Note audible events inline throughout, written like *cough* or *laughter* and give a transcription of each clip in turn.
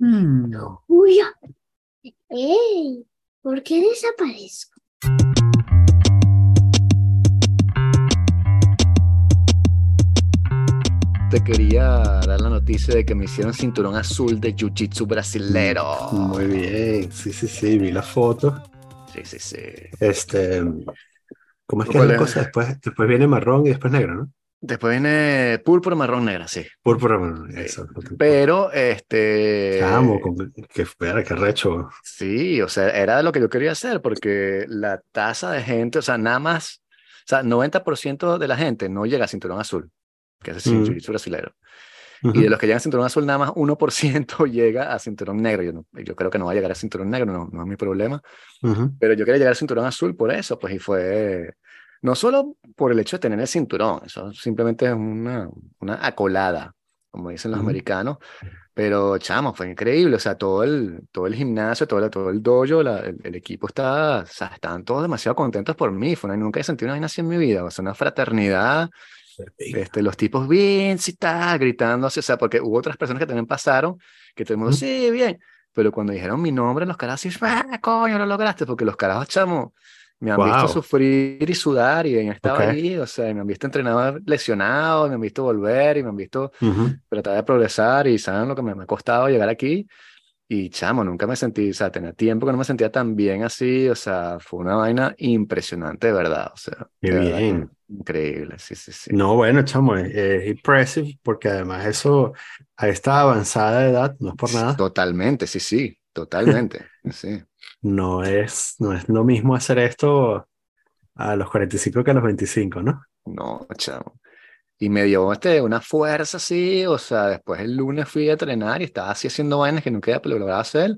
Mm. Uy, ¡Ey! ¿Por qué desaparezco? Te quería dar la noticia de que me hicieron cinturón azul de Jiu-Jitsu brasilero. Muy bien, sí, sí, sí, vi la foto. Sí, sí, sí. Este, ¿cómo es que es ¿Cuál la cosa? Después, después viene marrón y después negro, ¿no? Después viene púrpura marrón negra, sí. Púrpura, marrón, eso. Pero, este... Con- que espera, qué recho. Sí, o sea, era lo que yo quería hacer, porque la tasa de gente, o sea, nada más, o sea, 90% de la gente no llega a cinturón azul, que es el Mm. jiu-jitsu brasilero. Ujú. Y de los que llegan a cinturón azul, nada más 1% *laughs* llega a cinturón negro. Yo, no- yo creo que no va a llegar a cinturón negro, no, no es mi problema. Ujú. Pero yo quería llegar al cinturón azul por eso, pues, y fue no solo por el hecho de tener el cinturón, eso simplemente es una, una acolada, como dicen los Ujú. americanos, pero chamo, fue increíble, o sea, todo el, todo el gimnasio, todo el, todo el dojo, la- el, el equipo está, o sea, estaban todos demasiado contentos por mí, fue una, nunca he sentido una vaina así en mi vida, o sea, una fraternidad, este, los tipos bien, sí está, gritando, así, o sea, porque hubo otras personas que también pasaron, que todo el mundo, Ujú. sí, bien, pero cuando dijeron mi nombre, los carajos, sí, ah, coño, lo lograste, porque los carajos, chamo, me han visto Wow. sufrir y sudar y han estado Ok. ahí, o sea, me han visto entrenado lesionado, me han visto volver y me han visto Ujú. tratar de progresar y saben lo que me, me ha costado llegar aquí. Y chamo, nunca me sentí, o sea, tenía tiempo que no me sentía tan bien así, o sea, fue una vaina impresionante, de verdad, o sea, Qué bien. increíble, sí, sí, sí. No, bueno, chamo, es, es impressive porque además eso a esta avanzada edad, no es por nada, Totalmente, sí, sí, totalmente, *laughs* sí. No es, no es lo mismo hacer esto a los 45 que a los 25, ¿no? No, chamo. Y me dio este, una fuerza así, o sea, después el lunes fui a entrenar y estaba así haciendo vainas que nunca había logrado hacer.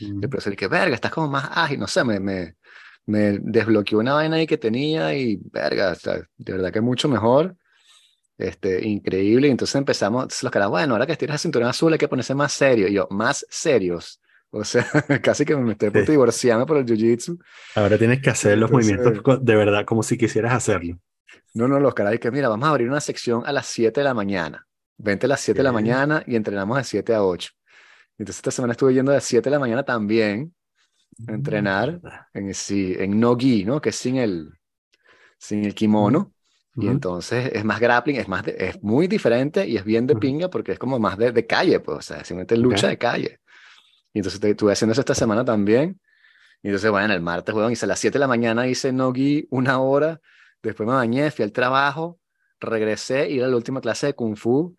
Ujú. El profesor, que verga, estás como más ágil, no sé, me, me, me desbloqueó una vaina ahí que tenía y verga, o sea, de verdad que mucho mejor. Este, increíble. Y entonces empezamos, los caras, bueno, ahora que estiras el cinturón azul hay que ponerse más serio. Y yo, más serios. O sea, *laughs* casi que me estoy de Sí. divorciarme por el jiu-jitsu. Ahora tienes que hacer los Entonces- movimientos de verdad como si quisieras hacerlo. No, no, los caras, y que mira, vamos a abrir una sección a las 7 de la mañana. Vente a las 7 de la mañana y entrenamos de 7 a 8. Entonces esta semana estuve yendo de 7 de la mañana también a entrenar en, sí, en no gi, ¿no? Que es sin el, sin el kimono. Y Ujú. entonces es más grappling, es, más de- es muy diferente y es bien de pinga porque es como más de, de calle, pues, o sea, simplemente lucha Ok. de calle. Y entonces te- estuve haciendo eso esta semana también. Y entonces, bueno, el martes, weón, hice a las 7 de la mañana, hice no-gi una hora, después me bañé, fui al trabajo, regresé, y era la última clase de Kung Fu,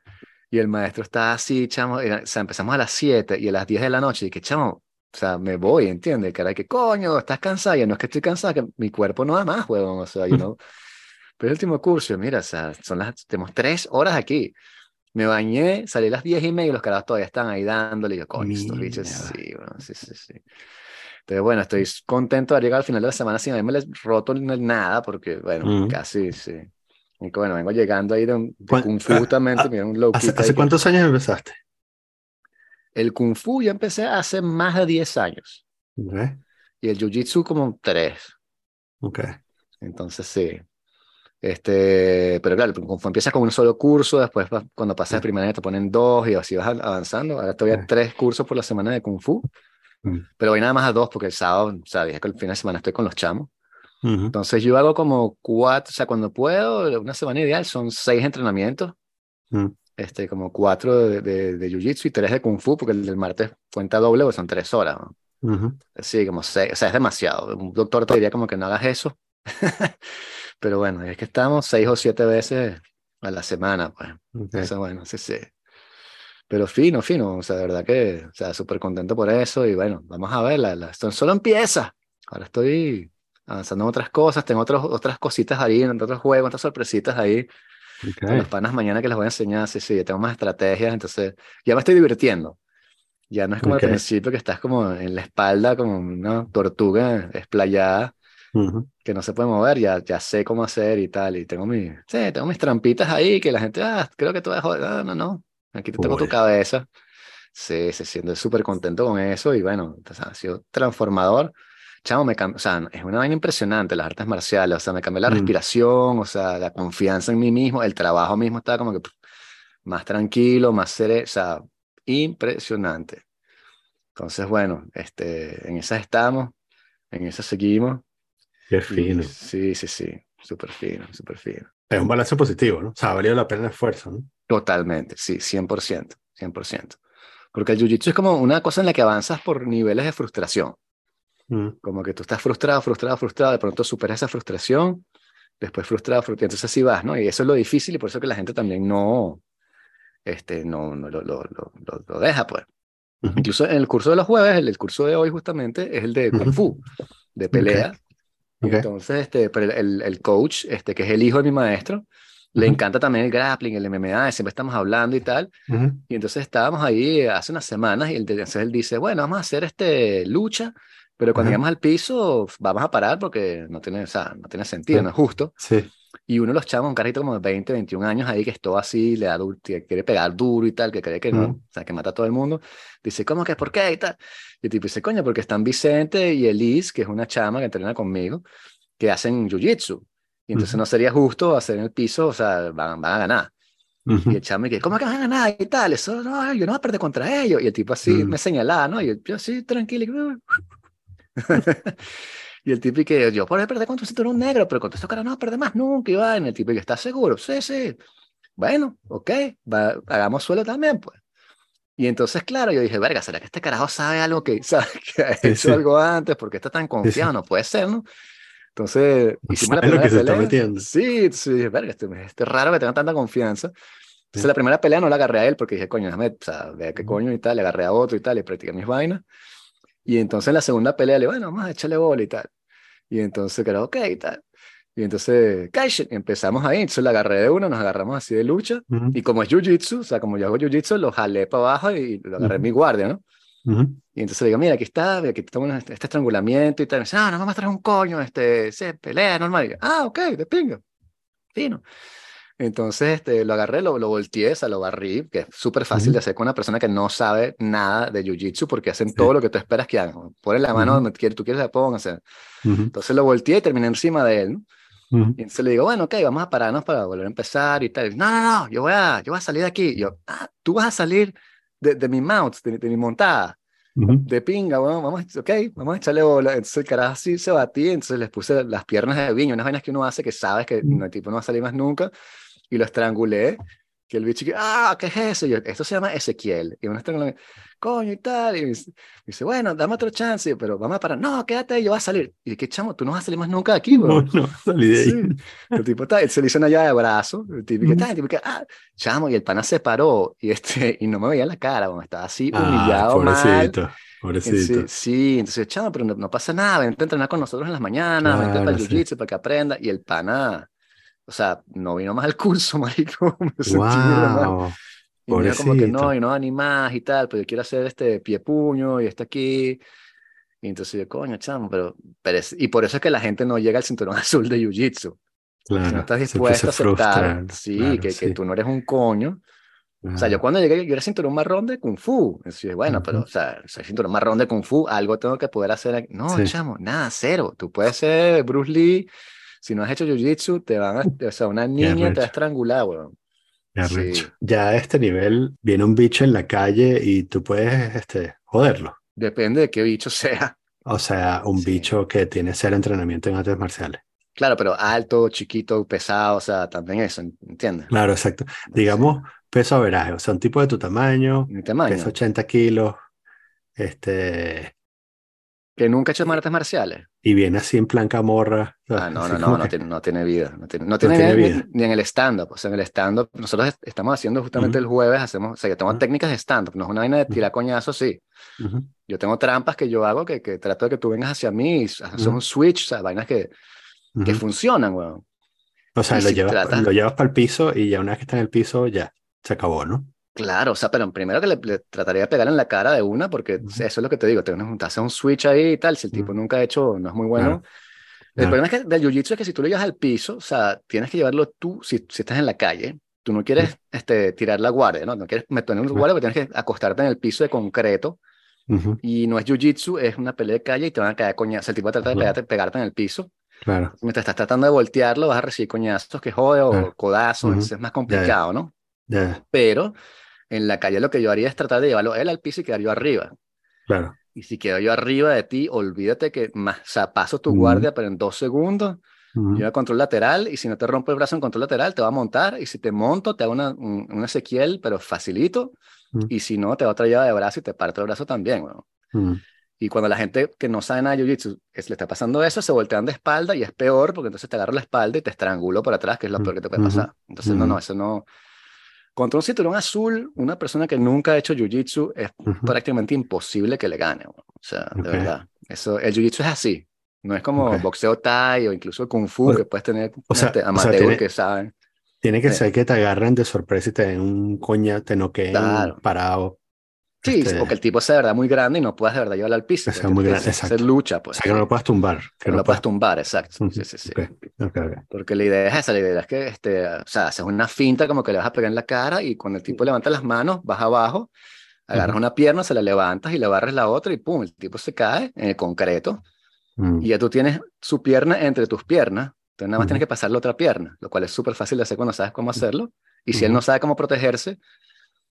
y el maestro estaba así, chamo, era- o sea, empezamos a las 7 y a las 10 de la noche, y que, chamo, o sea, me voy, ¿entiendes? Era que, coño, estás cansada, y no es que estoy cansada, que mi cuerpo no da más, weón, o sea, yo *laughs* no... Pero el último curso, mira, o sea, son las, tenemos tres horas aquí. Me bañé, salí a las diez y media y los carajos todavía están ahí dándole. Y yo, coño, estos bichos, sí, bueno, sí, sí, sí. Entonces, bueno, estoy contento de llegar al final de la semana sin haberme roto nada, porque, bueno, Mm. casi, sí. Y bueno, vengo llegando ahí de, un- de ¿Cuán- Kung Fu ah, también, ah, mira, un low ¿Hace, hace cuántos años empezaste? El Kung Fu yo empecé hace más de 10 años. Ok, Y el Jiu-Jitsu como 3. ok. Entonces, sí. Este, pero claro, el Kung Fu empieza con un solo curso, después cuando pasas de Sí. primaria te ponen dos y así vas av- avanzando. Ahora estoy a Sí. tres cursos por la semana de Kung Fu, Mm. pero voy nada más a dos porque el sábado, o sea, dije que el fin de semana estoy con los chamos. Ujú. Entonces yo hago como cuatro, o sea, cuando puedo, una semana ideal son seis entrenamientos, Mm. este, como cuatro de, de, de Jiu-Jitsu y tres de Kung Fu, porque el del martes cuenta doble, pues son tres horas. ¿no? Ujú. Sí, como seis, o sea, es demasiado. Un doctor te diría como que no hagas eso. *laughs* Pero bueno, es que estamos seis o siete veces a la semana, pues. Ok. Entonces, bueno, sí, sí. Pero fino, fino, o sea, de verdad que, o sea, súper contento por eso y bueno, vamos a ver, la, la- esto solo empieza. Ahora estoy avanzando en otras cosas, tengo otros, otras cositas ahí, otros juegos, otras sorpresitas ahí Ok. con los panas mañana que les voy a enseñar, sí, sí, ya tengo más estrategias, entonces ya me estoy divirtiendo. Ya no es como Ok. al principio que estás como en la espalda como una tortuga esplayada Ujú. que no se puede mover, ya, ya sé cómo hacer y tal, y tengo, mi, sí, tengo mis trampitas ahí que la gente, ah, creo que tú vas a joder, no, no, no, aquí te tengo tu Uy. cabeza. Sí, se siente súper contento con eso y bueno, ha sido transformador. Chamo, me o sea, es una vaina impresionante las artes marciales, o sea, me cambió la Mm. respiración, o sea, la confianza en mí mismo, el trabajo mismo estaba como que pff, más tranquilo, más sereno, o sea, impresionante. Entonces, bueno, este, en esas estamos, en esas seguimos. Qué y fino. sí, sí, sí, súper fino, súper fino. Es un balance positivo, ¿no? O sea, ha valido la pena el esfuerzo, ¿no? Totalmente, sí, 100%, 100%. Porque el jiu-jitsu es como una cosa en la que avanzas por niveles de frustración. Mm, Como que tú estás frustrado, frustrado, frustrado, de pronto superas esa frustración, después frustrado, frustrado, entonces así vas, ¿no? Y eso es lo difícil y por eso que la gente también no, este, no, no lo, lo, lo, lo- deja, pues. ujú, Incluso en el curso de los jueves, el, el curso de hoy justamente es el de Kung. Fu, de pelea. Y entonces, este, pero el, el, coach, este, que es el hijo de mi maestro, le encanta también el grappling, el MMA, siempre estamos hablando y tal. Ujú, Y entonces estábamos ahí hace unas semanas y él, entonces él dice, bueno, vamos a hacer este lucha, pero cuando Ajá. lleguemos al piso vamos a parar porque no tiene, o sea, no tiene sentido, no es justo. Sí. Y uno de los chavos, un carrito como de 20, 21 años ahí que es todo así, le da duro, que quiere pegar duro y tal, que cree que no, Ujú. o sea, que mata a todo el mundo. Dice, ¿cómo que por qué y tal? Y el tipo dice, coño, porque están Vicente y Elise, que es una chama que entrena conmigo, que hacen jiu-jitsu. Y entonces Ujú. no sería justo hacer en el piso, o sea, van, van a ganar. Ujú, Y el chamo, que, ¿cómo que van a ganar? Y tal, eso, no, yo no voy a perder contra ellos. Y el tipo así me señalaba, ¿no? Y yo, yo sí, tranquilo. y *laughs* y el tipo, que yo puedo perder contra un cinturón negro, pero estos caras no perder más nunca. Y va, y el tipo, que, ¿estás seguro? Sí, sí. Bueno, ok, va, hagamos suelo también, pues. Y entonces, claro, yo dije, verga, ¿será que este carajo sabe algo que, *laughs* sabe que ha Sí, hecho sí. algo antes? porque está tan confiado? No puede ser, ¿no? Entonces, hicimos la primera que se está pelea. metiendo. Sí, entonces dije, verga, este, este es raro que tenga tanta confianza. Entonces, Sí. la primera pelea no la agarré a él porque dije, coño, déjame, o sea, vea qué coño y tal. Le agarré a otro y tal, le practiqué mis vainas. Y entonces, en la segunda pelea, le digo, bueno, vamos a echarle bola y tal. Y entonces, que era ok y tal. Y entonces, empezamos ahí. Entonces, la agarré de una, nos agarramos así de lucha. Ujú, Y como es jiu-jitsu, o sea, como yo hago jiu-jitsu, lo jalé para abajo y lo agarré en Ujú. mi guardia, ¿no? ujú. Y entonces le digo, mira, aquí está, aquí estamos en este, este estrangulamiento y tal. Y me dice, ah, no, vamos a traer un coño, este, se pelea normal. Y yo, ah, ok, de pinga, fino. Entonces este, lo agarré, lo, lo volteé, o sea, lo barrí, que es súper fácil Ujú. de hacer con una persona que no sabe nada de jiu-jitsu porque hacen Sí. todo lo que tú esperas que hagan. Ponen la mano Ujú. donde quieres, tú quieres la pongan. o sea. Ujú, Entonces lo volteé y terminé encima de él, ¿no? Y entonces le digo, bueno, ok, vamos a pararnos para volver a empezar y tal. Y, no, no, no, yo voy a, yo voy a salir de aquí. Y yo, ah, tú vas a salir de, de mi mount, de, de mi montada de pinga, bueno, vamos, ok, vamos a echarle bola. Entonces el carajo así se batía, entonces les puse las piernas de viño, unas vainas que uno hace que sabes que no, el tipo no va a salir más nunca, y lo estrangulé, que el bicho que, ah, ¿qué es eso? Y yo, esto se llama Ezequiel, y uno estrangula, coño y tal, y me dice, me dice, bueno, dame otro chance, pero vamos a parar, no, quédate ahí, yo voy a salir. Y ¿qué chamo? Tú no vas a salir más nunca de aquí, No, weón. no, salí de ahí. Sí. El tipo está, se le hizo una llave de brazo, el tipo que está, el tipo que, ah, chamo, y el pana se paró, y este, y no me veía la cara, bueno, estaba así Ah, humillado mal. pobrecito, Sí, pobrecito. sí, entonces, chamo, pero no, no pasa nada, vente a entrenar con nosotros en las mañanas, vente para Claro, el sí. jiu-jitsu para que aprenda. Y el pana, o sea, no vino más al curso, *laughs* marico, me. Wow, Y como que no, y no va ni más y tal, pero yo quiero hacer este pie puño y este aquí. Y entonces yo, coño, chamo, pero, pero es- y por eso es que la gente no llega al cinturón *laughs* azul de jiu-jitsu. Si no Claro, estás dispuesto a aceptar, sí, Claro, que, que sí. tú no eres un coño. O sea, yo Claro. cuando llegué, yo era cinturón marrón de Kung Fu. Entonces, yo, bueno, pero, Ujú. o sea, soy cinturón marrón de Kung Fu, algo tengo que poder hacer. aquí. No, Sí. chamo, nada, cero. Tú puedes ser Bruce Lee. Si no has hecho Jiu-Jitsu, te van a, o sea, una niña te va a estrangular, weón. Sí. Ya a este nivel viene un bicho en la calle y tú puedes este, joderlo. Depende de qué bicho *laughs* sea. O sea, un Sí. bicho que tiene cero entrenamiento en artes marciales. Claro, pero alto, chiquito, pesado, o sea, también eso, ¿entiendes? Claro, exacto. Digamos, peso averaje, o sea, un tipo de tu tamaño, Mi tamaño. pesa 80 kilos, este, Que nunca he hecho artes marciales. y viene así en plan camorra. Ah, no, no, no, no tiene, no tiene vida. No tiene, no tiene, tiene ni, vida. ni en el stand-up. O sea, en el stand-up, nosotros est- estamos haciendo justamente Ujú. el jueves, hacemos, o sea, yo tengo Ujú. técnicas de stand-up, no es una vaina de tirar coñazos, sí. Ujú, Yo tengo trampas que yo hago que, que trato de que tú vengas hacia mí, y haces un switch, o sea, vainas que, que funcionan, weón. O sea, lo si llevas, tratas- lo llevas para el piso y ya una vez que está en el piso, ya, se acabó, ¿no? Claro, o sea, pero primero que le, le trataría de pegar en la cara de una, porque Ujú. eso es lo que te digo, te, te haces un switch ahí y tal, si el tipo Ujú. nunca ha hecho, no es muy bueno. Claro, El claro. problema es que del jiu-jitsu es que si tú lo llevas al piso, o sea, tienes que llevarlo tú, si, si estás en la calle, tú no quieres este, tirar la guardia, ¿no? No quieres meter en un guardia, porque tienes que acostarte en el piso de concreto, y no es jiu-jitsu, es una pelea de calle y te van a caer coñazos. El tipo va a tratar de pegarte, pegarte en el piso. Claro, Mientras estás tratando de voltearlo, vas a recibir coñazos que jode o codazos, es más complicado, ¿no? ya. Pero en la calle lo que yo haría es tratar de llevarlo él al piso y quedar yo arriba. Claro. Y si quedo yo arriba de ti, olvídate que más, o sea, paso tu guardia, pero en dos segundos, Ujú. yo a control lateral, y si no te rompo el brazo en control lateral, te va a montar, y si te monto, te hago una, un, un Ezequiel, pero facilito, y si no, te va otra llave de brazo y te parto el brazo también. Ujú. Y cuando la gente que no sabe nada de Jiu-Jitsu es- le está pasando eso, se voltean de espalda y es peor porque entonces te agarro la espalda y te estrangulo por atrás, que es lo peor que te puede pasar. Entonces, no, no, eso no. Contra un cinturón azul, una persona que nunca ha hecho Jiu-Jitsu es Ujú. prácticamente imposible que le gane. O sea, de verdad. Eso, el Jiu-Jitsu es así. No es como boxeo Thai o incluso el Kung Fu, O- que puedes tener o sea- gente o sea, amateur tiene- que saben. Tiene que Sí. ser que te agarren de sorpresa y te den un coña, te noqueen Claro. parado. Sí, Este, o que el tipo sea de verdad muy grande y no puedas de verdad llevarlo al piso. Porque muy es- grande, es exacto. lucha, O pues. sea, que no lo puedas tumbar. Que no lo puedas tumbar, exacto. Ujú. Sí, sí, sí. Ok, ok, ok. Porque la idea es esa, la idea es que, este, o sea, haces una finta como que le vas a pegar en la cara y cuando el tipo levanta las manos, vas abajo, agarras Ujú. una pierna, se la levantas y le barres la otra y pum, el tipo se cae en el concreto Mm. y ya tú tienes su pierna entre tus piernas, entonces nada más tienes que pasar la otra pierna, lo cual es súper fácil de hacer cuando sabes cómo hacerlo. Y si él no sabe cómo protegerse,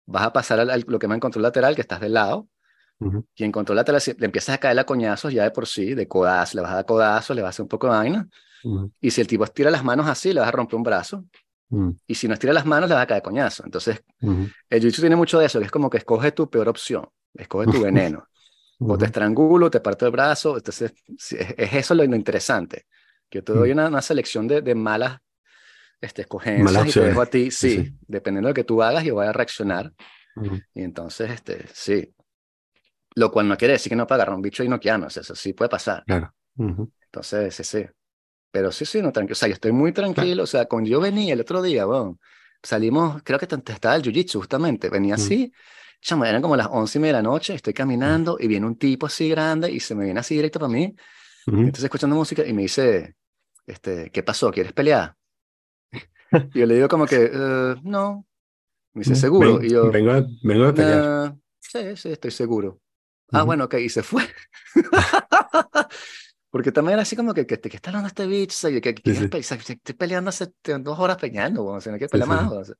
vas a pasar al, al- lo que llaman control lateral, que estás del lado, Ujú. y en control lateral si- le empiezas a caer a coñazos ya de por sí, de codazo, le vas a dar codazo, le vas a hacer un poco de vaina, y si el tipo estira las manos así, le vas a romper un brazo. Y si no estira las manos, le vas a caer coñazo. Entonces, el jiu-jitsu tiene mucho de eso, que es como que escoge tu peor opción, escoge tu *laughs* veneno. O te estrangulo, te parto el brazo. Entonces, es, es eso lo, lo interesante. Que yo te doy una, una selección de, de malas este, escogencias y te dejo a ti, Sí, sí, dependiendo de lo que tú hagas, yo voy a reaccionar. Ujú. Y entonces, este, sí. Lo cual no quiere decir que no pueda agarrar un bicho y noquearme, o sea, eso sí puede pasar. Claro. Ujú. Entonces, sí, sí. Pero sí, sí, no, tranquilo. O sea, yo estoy muy tranquilo. O sea, cuando yo venía el otro día, bueno, salimos, creo que estaba el jiu-jitsu justamente. Venía Mm. así, chamo, eran como las once y media de la noche, estoy caminando y viene un tipo así grande y se me viene así directo para mí. Entonces, escuchando música y me dice, este, ¿qué pasó? ¿Quieres pelear? *laughs* Y yo le digo como que, "Eh, no. Me dice, Mm. ¿seguro? Ven- y yo, vengo, de, vengo de pelear. "Nah, sí, sí, estoy seguro. Ah, Ujú. bueno, ok, y se fue. *laughs* Porque también era así como que, que, que está hablando este bicho, o sea, que, que, que Sí, sí. estoy peleando hace dos horas peleando, o sea, no quiero pelear sí, más. o sea.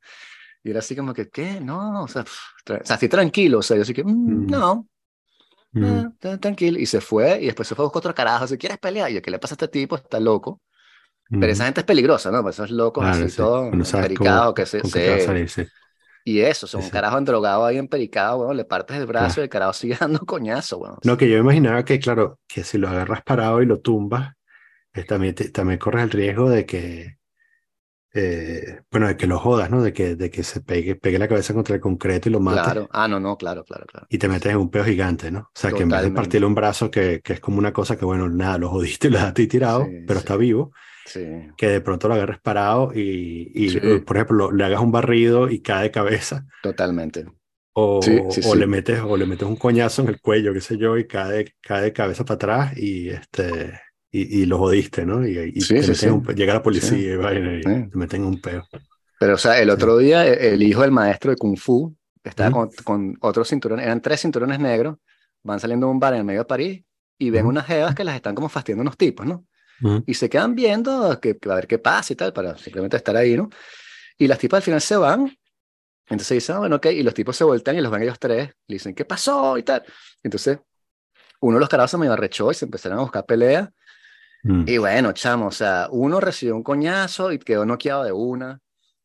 Y era así como que, ¿qué? No, o sea, pff, o sea, así tranquilo, o sea, yo así que, "Mm, Mm. no, Ujú. eh, tra- tranquilo. Y se fue, y después se fue a buscar otro carajo, si quieres pelear, y yo, ¿qué le pasa a este tipo? Está loco. Pero esa gente es peligrosa, ¿no? Pues esos locos Claro, así, sí. todos Que empericados, se, se- y eso, son un carajo endrogado ahí empericado, weón, le partes el brazo Claro. y el carajo sigue *laughs* dando coñazo, weón. No, que yo imaginaba que, claro, que si lo agarras parado y lo tumbas, eh, también, te- también corres el riesgo de que, eh, bueno, de que lo jodas, ¿no? De que, de que se pegue, pegue la cabeza contra el concreto y lo mates Claro, ah, no, no, claro, claro, claro. y te metes en un peo gigante, ¿no? O sea, que en vez de Totalmente. partirle un brazo, que, que es como una cosa que, bueno, nada, lo jodiste *laughs* lo dejaste tirado, Sí, pero sí. está vivo, Sí. que de pronto lo agarres parado y, y, Sí. eh, por ejemplo, lo- le hagas un barrido y cae de cabeza. Totalmente. O, Sí, o le metes, o le metes un coñazo en el cuello, qué sé yo, y cae, cae de cabeza para atrás y, este, y, y lo jodiste, ¿no? Y, y te un llega la policía y, vaina, y te meten en un peo. Pero, o sea, el otro día e- el hijo del maestro de Kung Fu estaba Ujú. con, con otros cinturones, eran tres cinturones negros, van saliendo de un bar en el medio de París y ven Ujú. unas jevas que las están como fastidiando unos tipos, ¿no? Ujú. Y se quedan viendo que, que a ver qué pasa y tal, para simplemente estar ahí, ¿no? Y las tipas al final se van, entonces dicen, ah, bueno, ok, y los tipos se voltean y los ven ellos tres, le dicen, ¿qué pasó? y tal. Entonces, uno de los carajos se me arrechó y se empezaron a buscar pelea. Mm. Y bueno, chamo, o sea, uno recibió un coñazo y quedó noqueado de una.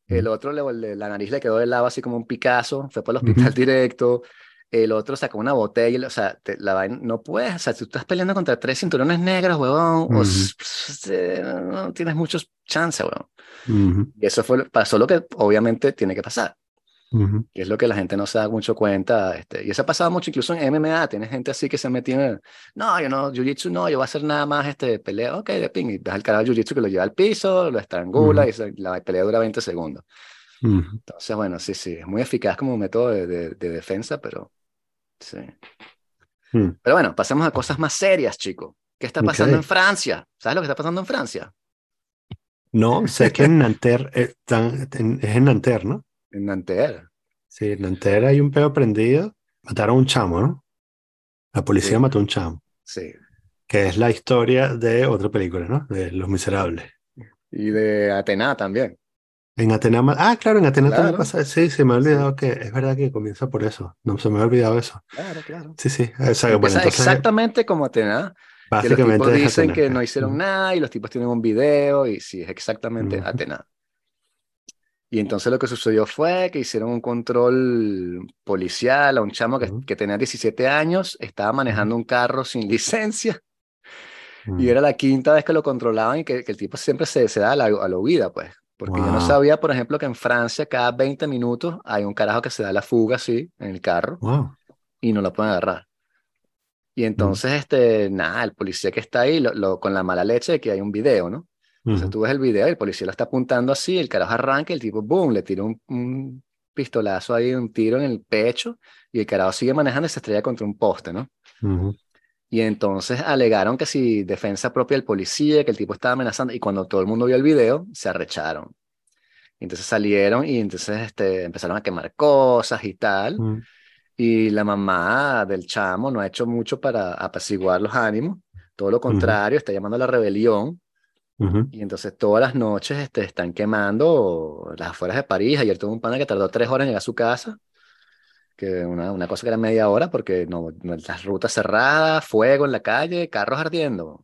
El Ujú. otro, le, la nariz le quedó de lado así como un Picasso, fue para el hospital Ujú. directo. El otro sacó una botella, o sea, te- la vaina- no puedes, o sea, tú estás peleando contra tres cinturones negros, huevón, o Ujú. s- s- no, tienes muchos chances, huevón. Ujú. Y eso fue, pasó lo que obviamente tiene que pasar, Ujú. que es lo que la gente no se da mucho cuenta. Este, y eso ha pasado mucho incluso en MMA, tienes gente así que se metió en, el, no, yo no, Jiu-Jitsu no, yo voy a hacer nada más este, pelea, ok, de ping, y ves al carajo Jiu-Jitsu que lo lleva al piso, lo estrangula y se- la pelea dura 20 segundos. Entonces, bueno, sí, sí, es muy eficaz como método de, de- de defensa, pero sí. Mm. Pero bueno, pasemos a cosas más serias, chico. ¿Qué está pasando en Francia? ¿Sabes lo que está pasando en Francia? No, *laughs* sé que en Nanterre, eh, tan- en- es en Nanterre, ¿no? En Nanterre. Sí, en Nanterre hay un peo prendido. Mataron a un chamo, ¿no? La policía Sí. mató a un chamo, Sí. que es la historia de otra película, ¿no? De Los Miserables. Y de Atená también. En Atenas, ah, claro, en Atenas también Claro. pasa, sí, se me ha olvidado que es verdad que comienza por eso, no se me ha olvidado eso. Claro, claro. Sí, sí, o sea, bueno, entonces exactamente como Atenas, que los básicamente tipos dicen Atenas, que no hicieron nada y los tipos tienen un video y sí, es exactamente ujú, Atenas. Y entonces lo que sucedió fue que hicieron un control policial a un chamo que, que tenía 17 años, estaba manejando un carro sin *laughs* licencia y era la quinta vez que lo controlaban y que, que el tipo siempre se, se da a la, a la huida, pues. Porque yo no Wow, sabía, por ejemplo, que en Francia cada 20 minutos hay un carajo que se da la fuga así en el carro wow. y no lo pueden agarrar. Y ujú, entonces, este, nada, el policía que está ahí, lo, lo- con la mala leche de que hay un video, ¿no? Entonces tú ves el video y el policía lo está apuntando así, el carajo arranca y el tipo, boom, le tira un, un pistolazo ahí, un tiro en el pecho y el carajo sigue manejando y se estrella contra un poste, ¿no? Y entonces alegaron que si defensa propia del policía, que el tipo estaba amenazando y cuando todo el mundo vio el video, se arrecharon. Y entonces salieron y entonces este, empezaron a quemar cosas y tal. ujú, Y la mamá del chamo no ha hecho mucho para apaciguar los ánimos, todo lo contrario, está llamando a la rebelión. Y entonces todas las noches este, están quemando las afueras de París. Ayer tuve un pana que tardó tres horas en llegar a su casa, que una, una cosa que era media hora porque no, no- las rutas cerradas, fuego en la calle, carros ardiendo.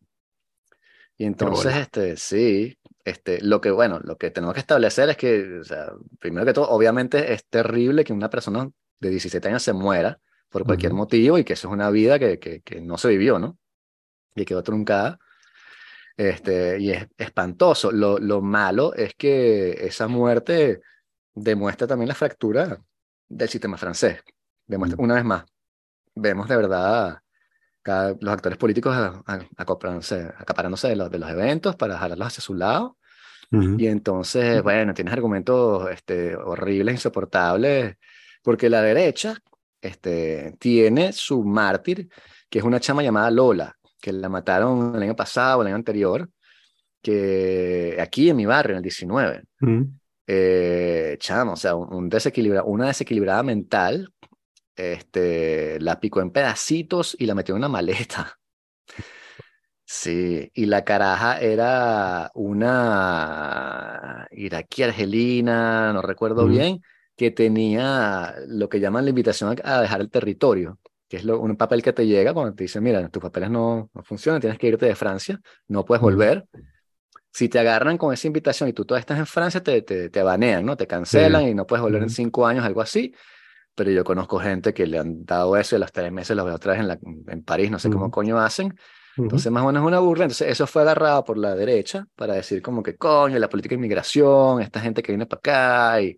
Y entonces, bola. este, sí, este, lo que, bueno, lo que tenemos que establecer es que, o sea, primero que todo, obviamente es terrible que una persona de 17 años se muera por cualquier Ujú, motivo y que eso es una vida que, que, que no se vivió, ¿no? Y quedó truncada. Este, y es espantoso. Lo, lo malo es que esa muerte demuestra también la fractura del sistema francés. Demuestra, ujú, una vez más, vemos de verdad cada- los actores políticos a- a- acoplándose- acaparándose de los, de los eventos para jalarlos hacia su lado. ujú, Y entonces, bueno, tienes argumentos este, horribles, insoportables, porque la derecha este, tiene su mártir, que es una chama llamada Lola, que la mataron el año pasado, el año anterior, que aquí en mi barrio, en el 19, ujú. Eh, chamo, o sea, un, un desequilibra, una desequilibrada mental, este, la picó en pedacitos y la metió en una maleta. Sí, y la caraja era una iraquí argelina, no recuerdo bien, que tenía lo que llaman la invitación a, a dejar el territorio, que es lo- un papel que te llega cuando te dicen, mira, tus papeles no, no funcionan, tienes que irte de Francia, no puedes volver. Si te agarran con esa invitación y tú todavía estás en Francia, te, te, te banean, ¿no? Te Sí, cancelan y no puedes volver en cinco años, algo así. Pero yo conozco gente que le han dado eso y a los tres meses los veo otra vez en, la, en París, no sé cómo ujú, coño hacen. Entonces, más o menos es una burla. Entonces, eso fue agarrado por la derecha para decir como que coño, la política de inmigración, esta gente que viene para acá y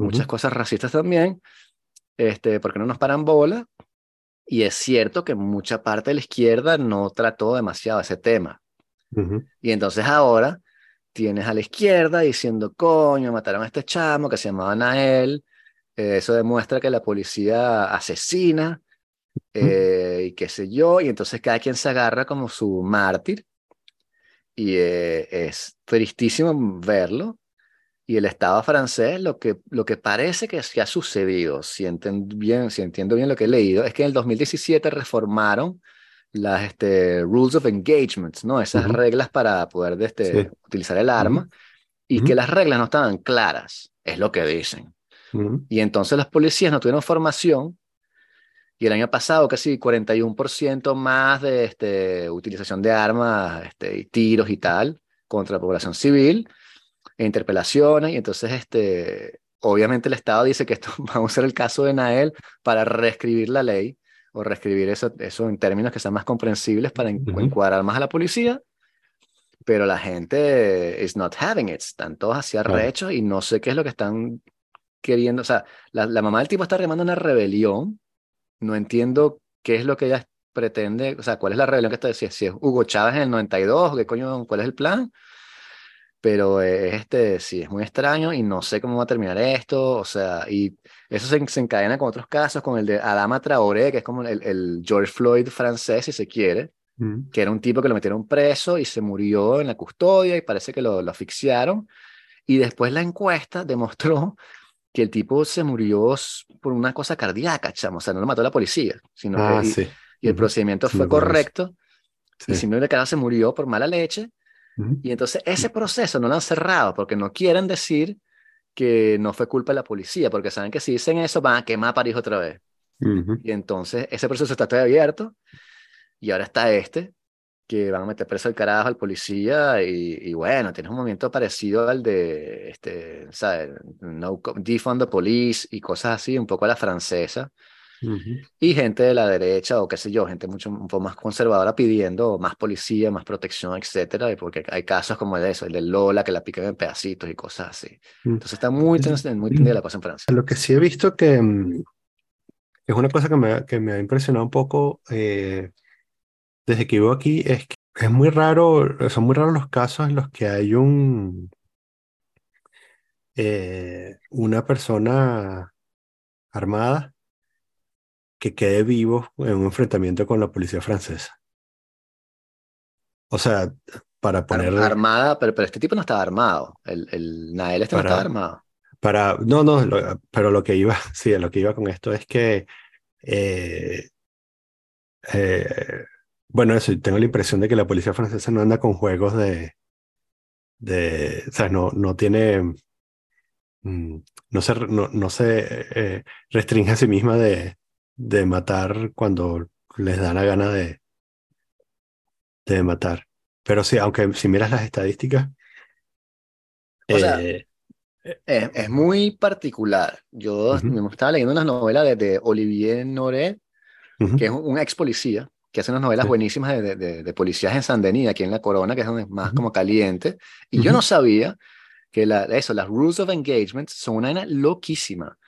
muchas ujú, cosas racistas también, este, porque no nos paran bola. Y es cierto que mucha parte de la izquierda no trató demasiado ese tema. Y entonces ahora tienes a la izquierda diciendo, coño, mataron a este chamo que se llamaba Nael. Eh, eso demuestra que la policía asesina eh, y qué sé yo. Y entonces cada quien se agarra como su mártir. Y eh, es tristísimo verlo. Y el Estado francés, lo que, lo que parece que sí ha sucedido, si, enten- bien, si entiendo bien lo que he leído, es que en el 2017 reformaron las este, Rules of Engagement, ¿no? Esas Ujú, reglas para poder este, Sí. utilizar el arma, y ujú, que las reglas no estaban claras, es lo que dicen. Y entonces los policías no tuvieron formación, y el año pasado casi 41% más de este, utilización de armas este, y tiros y tal contra la población civil, e interpelaciones, y entonces este, obviamente el Estado dice que esto *laughs* va a usar el caso de Nael para reescribir la ley o reescribir eso, eso en términos que sean más comprensibles para Ujú. encuadrar más a la policía, pero la gente is not having it, están todos así Claro. arrechos y no sé qué es lo que están queriendo, o sea, la, la mamá del tipo está remando una rebelión, no entiendo qué es lo que ella pretende, o sea, cuál es la rebelión que está diciendo, si es Hugo Chávez en el 92, qué coño, cuál es el plan, pero eh, este sí es muy extraño y no sé cómo va a terminar esto, o sea, y eso se, se encadena con otros casos, con el de Adama Traoré, que es como el, el George Floyd francés, si se quiere, Ujú. que era un tipo que lo metieron preso y se murió en la custodia y parece que lo, lo asfixiaron, y después la encuesta demostró *laughs* que el tipo se murió por una cosa cardíaca, chamo, o sea, no lo mató la policía, sino Ah, que y, sí. y el Ujú. procedimiento Sí, fue correcto, y Sí. simplemente el carajo se murió por mala leche, Y entonces ese proceso no lo han cerrado porque no quieren decir que no fue culpa de la policía, porque saben que si dicen eso van a quemar a París otra vez. Ujú. Y entonces ese proceso está todavía abierto y ahora está este, que van a meter preso al carajo al policía y, y bueno, tienes un movimiento parecido al de, este, ¿sabes? No, defund the police y cosas así, un poco a la francesa. Y gente de la derecha o qué sé yo, gente mucho un poco más conservadora pidiendo más policía, más protección, etcétera, porque hay casos como el de eso, el de Lola que la pican en pedacitos y cosas así. Mm. Entonces está muy, tens- muy tendida la cosa en Francia. Lo que sí he visto que mm, es una cosa que me, ha- que me ha impresionado un poco eh, desde que vivo aquí es que es muy raro, son muy raros los casos en los que hay un eh, una persona armada que quede vivo en un enfrentamiento con la policía francesa. O sea, para Ar- poner armada, pero, pero este tipo no estaba armado. El, el Nael este no estaba armado. Para, no, no, lo- pero lo que iba, *laughs* sí, lo que iba con esto es que, eh, eh, bueno, eso, tengo la impresión de que la policía francesa no anda con juegos de, de, o sea, no, no tiene, mm, no se, no, no se eh, restringe a sí misma de, de matar cuando les da la gana de, de matar. Pero sí, aunque si miras las estadísticas, O sea, eh, Es, es muy particular. Yo me estaba leyendo unas novelas de, de Olivier ujú, que es un, un ex policía, que hace unas novelas buenísimas de, de, policías en Saint-Denis, aquí en La Corona, que es donde es más como caliente. Y yo no sabía que la, eso, las rules of engagement son una loquísima.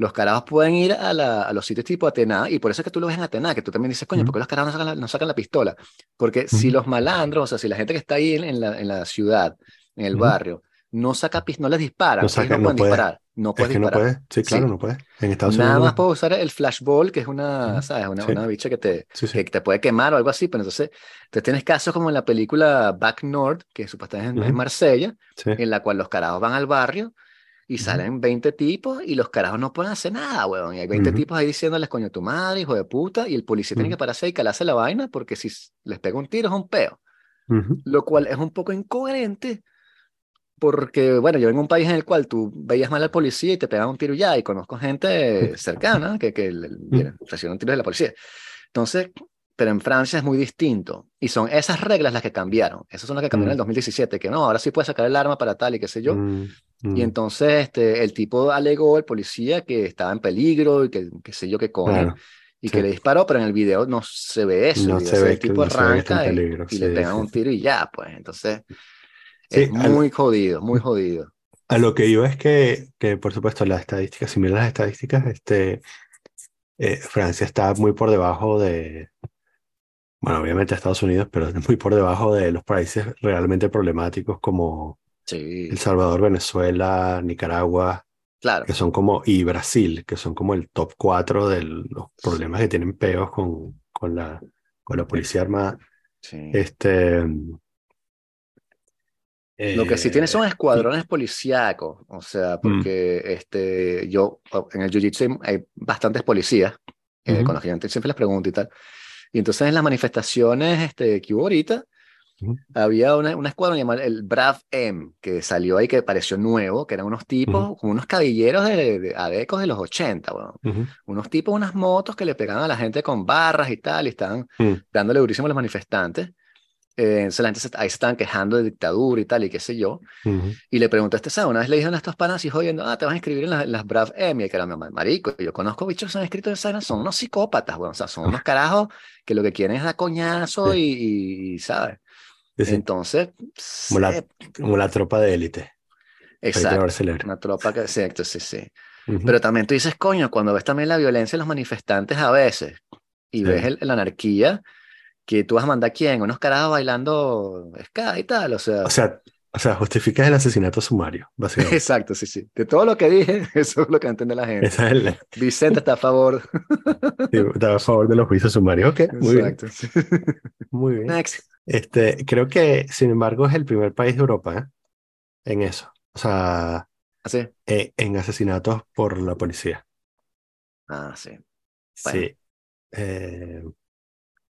Los carajos pueden ir a, la- a los sitios tipo Atená, y por eso es que tú lo ves en Atená, que tú también dices, coño. ¿por qué los carajos no sacan la, no sacan la pistola? Porque si Ujú. los malandros, o sea, si la gente que está ahí en, en la, en la ciudad, en el Ujú. barrio, no saca no les disparan, No saca- no no pueden puede. disparar, no Es puedes que no disparar. puede, sí, claro, Sí. no puede. En Estados Nada Unidos más no- puedo usar el flashball, que es una. ¿sabes? Una, Sí. una bicha que te, Sí, que te puede quemar o algo así, pero entonces, entonces tienes casos como en la película Back North, que supuestamente es. Marsella, en la cual los carajos van al barrio y salen 20 tipos y los carajos no pueden hacer nada, weón. Y hay 20 Ujú. tipos ahí diciéndoles, coño, tu madre, hijo de puta, y el policía tiene Ujú. que pararse y calarse la vaina porque si les pega un tiro es un peo. Ujú. Lo cual es un poco incoherente porque, bueno, yo vengo de un país en el cual tú veías mal al policía y te pegaban un tiro ya, y conozco gente *laughs* cercana que, que le- recibieron tiros de la policía. Entonces, pero en Francia es muy distinto. Y son esas reglas las que cambiaron. Esas son las que cambiaron en el Mm. 2017, que no, ahora sí puedes sacar el arma para tal y qué sé yo. Mm, Y mm. entonces este, el tipo alegó, el policía, que estaba en peligro y que qué sé yo qué coño, Claro, y sí. que le disparó, pero en el video no se ve eso. No el video se ve el que- tipo no se ve que arranca y, peligro, y le sí, pegan sí. un tiro y ya, pues. Entonces es al- muy jodido, muy *laughs* jodido. A lo que iba es que, que, por supuesto, las estadísticas, si miras las estadísticas, este, eh, Francia está muy por debajo de, bueno, obviamente Estados Unidos, pero muy por debajo de los países realmente problemáticos como Sí, El Salvador, Venezuela, Nicaragua, claro. que son como, y Brasil, que son como el top 4 de los problemas que tienen peos con, con la, con la policía armada. Sí. Este, Lo que sí tiene son eh, escuadrones policíacos, o sea, Mm. porque este, yo, en el Jiu-Jitsu hay, bastantes policías, eh, con los que siempre les pregunto y tal. Y entonces en las manifestaciones este, que hubo ahorita, Había una, un escuadrón llamado el Brav M, que salió ahí, que pareció nuevo, que eran unos tipos, como unos cabilleros de, de adecos de los 80, weón. ujú, Unos tipos, unas motos que le pegaban a la gente con barras y tal, y estaban mm, dándole durísimo a los manifestantes. Eh, entonces la gente se- ahí se estaban quejando de dictadura y tal, y qué sé yo. Y le pregunté a este sábado, una vez le dijeron a estos panas y jodiendo, ah, te vas a inscribir en, la- en las Brav M, y que era mi mamá, marico, y yo conozco bichos que se han inscrito en esa son unos psicópatas, weón, o sea, son unos carajos que lo que quieren es dar coñazo y- y, ¿sabes? Sí, sí, Entonces, Como la- como la tropa de élite. exacto, una tropa que, exacto, sí, sí. Ujú. Pero también tú dices, coño, cuando ves también la violencia de los manifestantes a veces, y Sí. ves el- la anarquía, que tú vas a mandar a quién, unos carajos bailando ska y tal, o sea, O sea, o sea, justificas el asesinato sumario, básicamente. *laughs* exacto, sí, sí. De todo lo que dije, *laughs* eso es lo que entiende la gente. Esa es el, Vicente está a favor. *laughs* está a favor de los juicios sumarios. Ok, muy bien, Exacto. sí. muy bien. Next. Este, creo que, sin embargo, es el primer país de Europa, ¿eh? en eso. O sea, Así. eh, en asesinatos por la policía. Ah, sí. Bueno. Sí. Eh,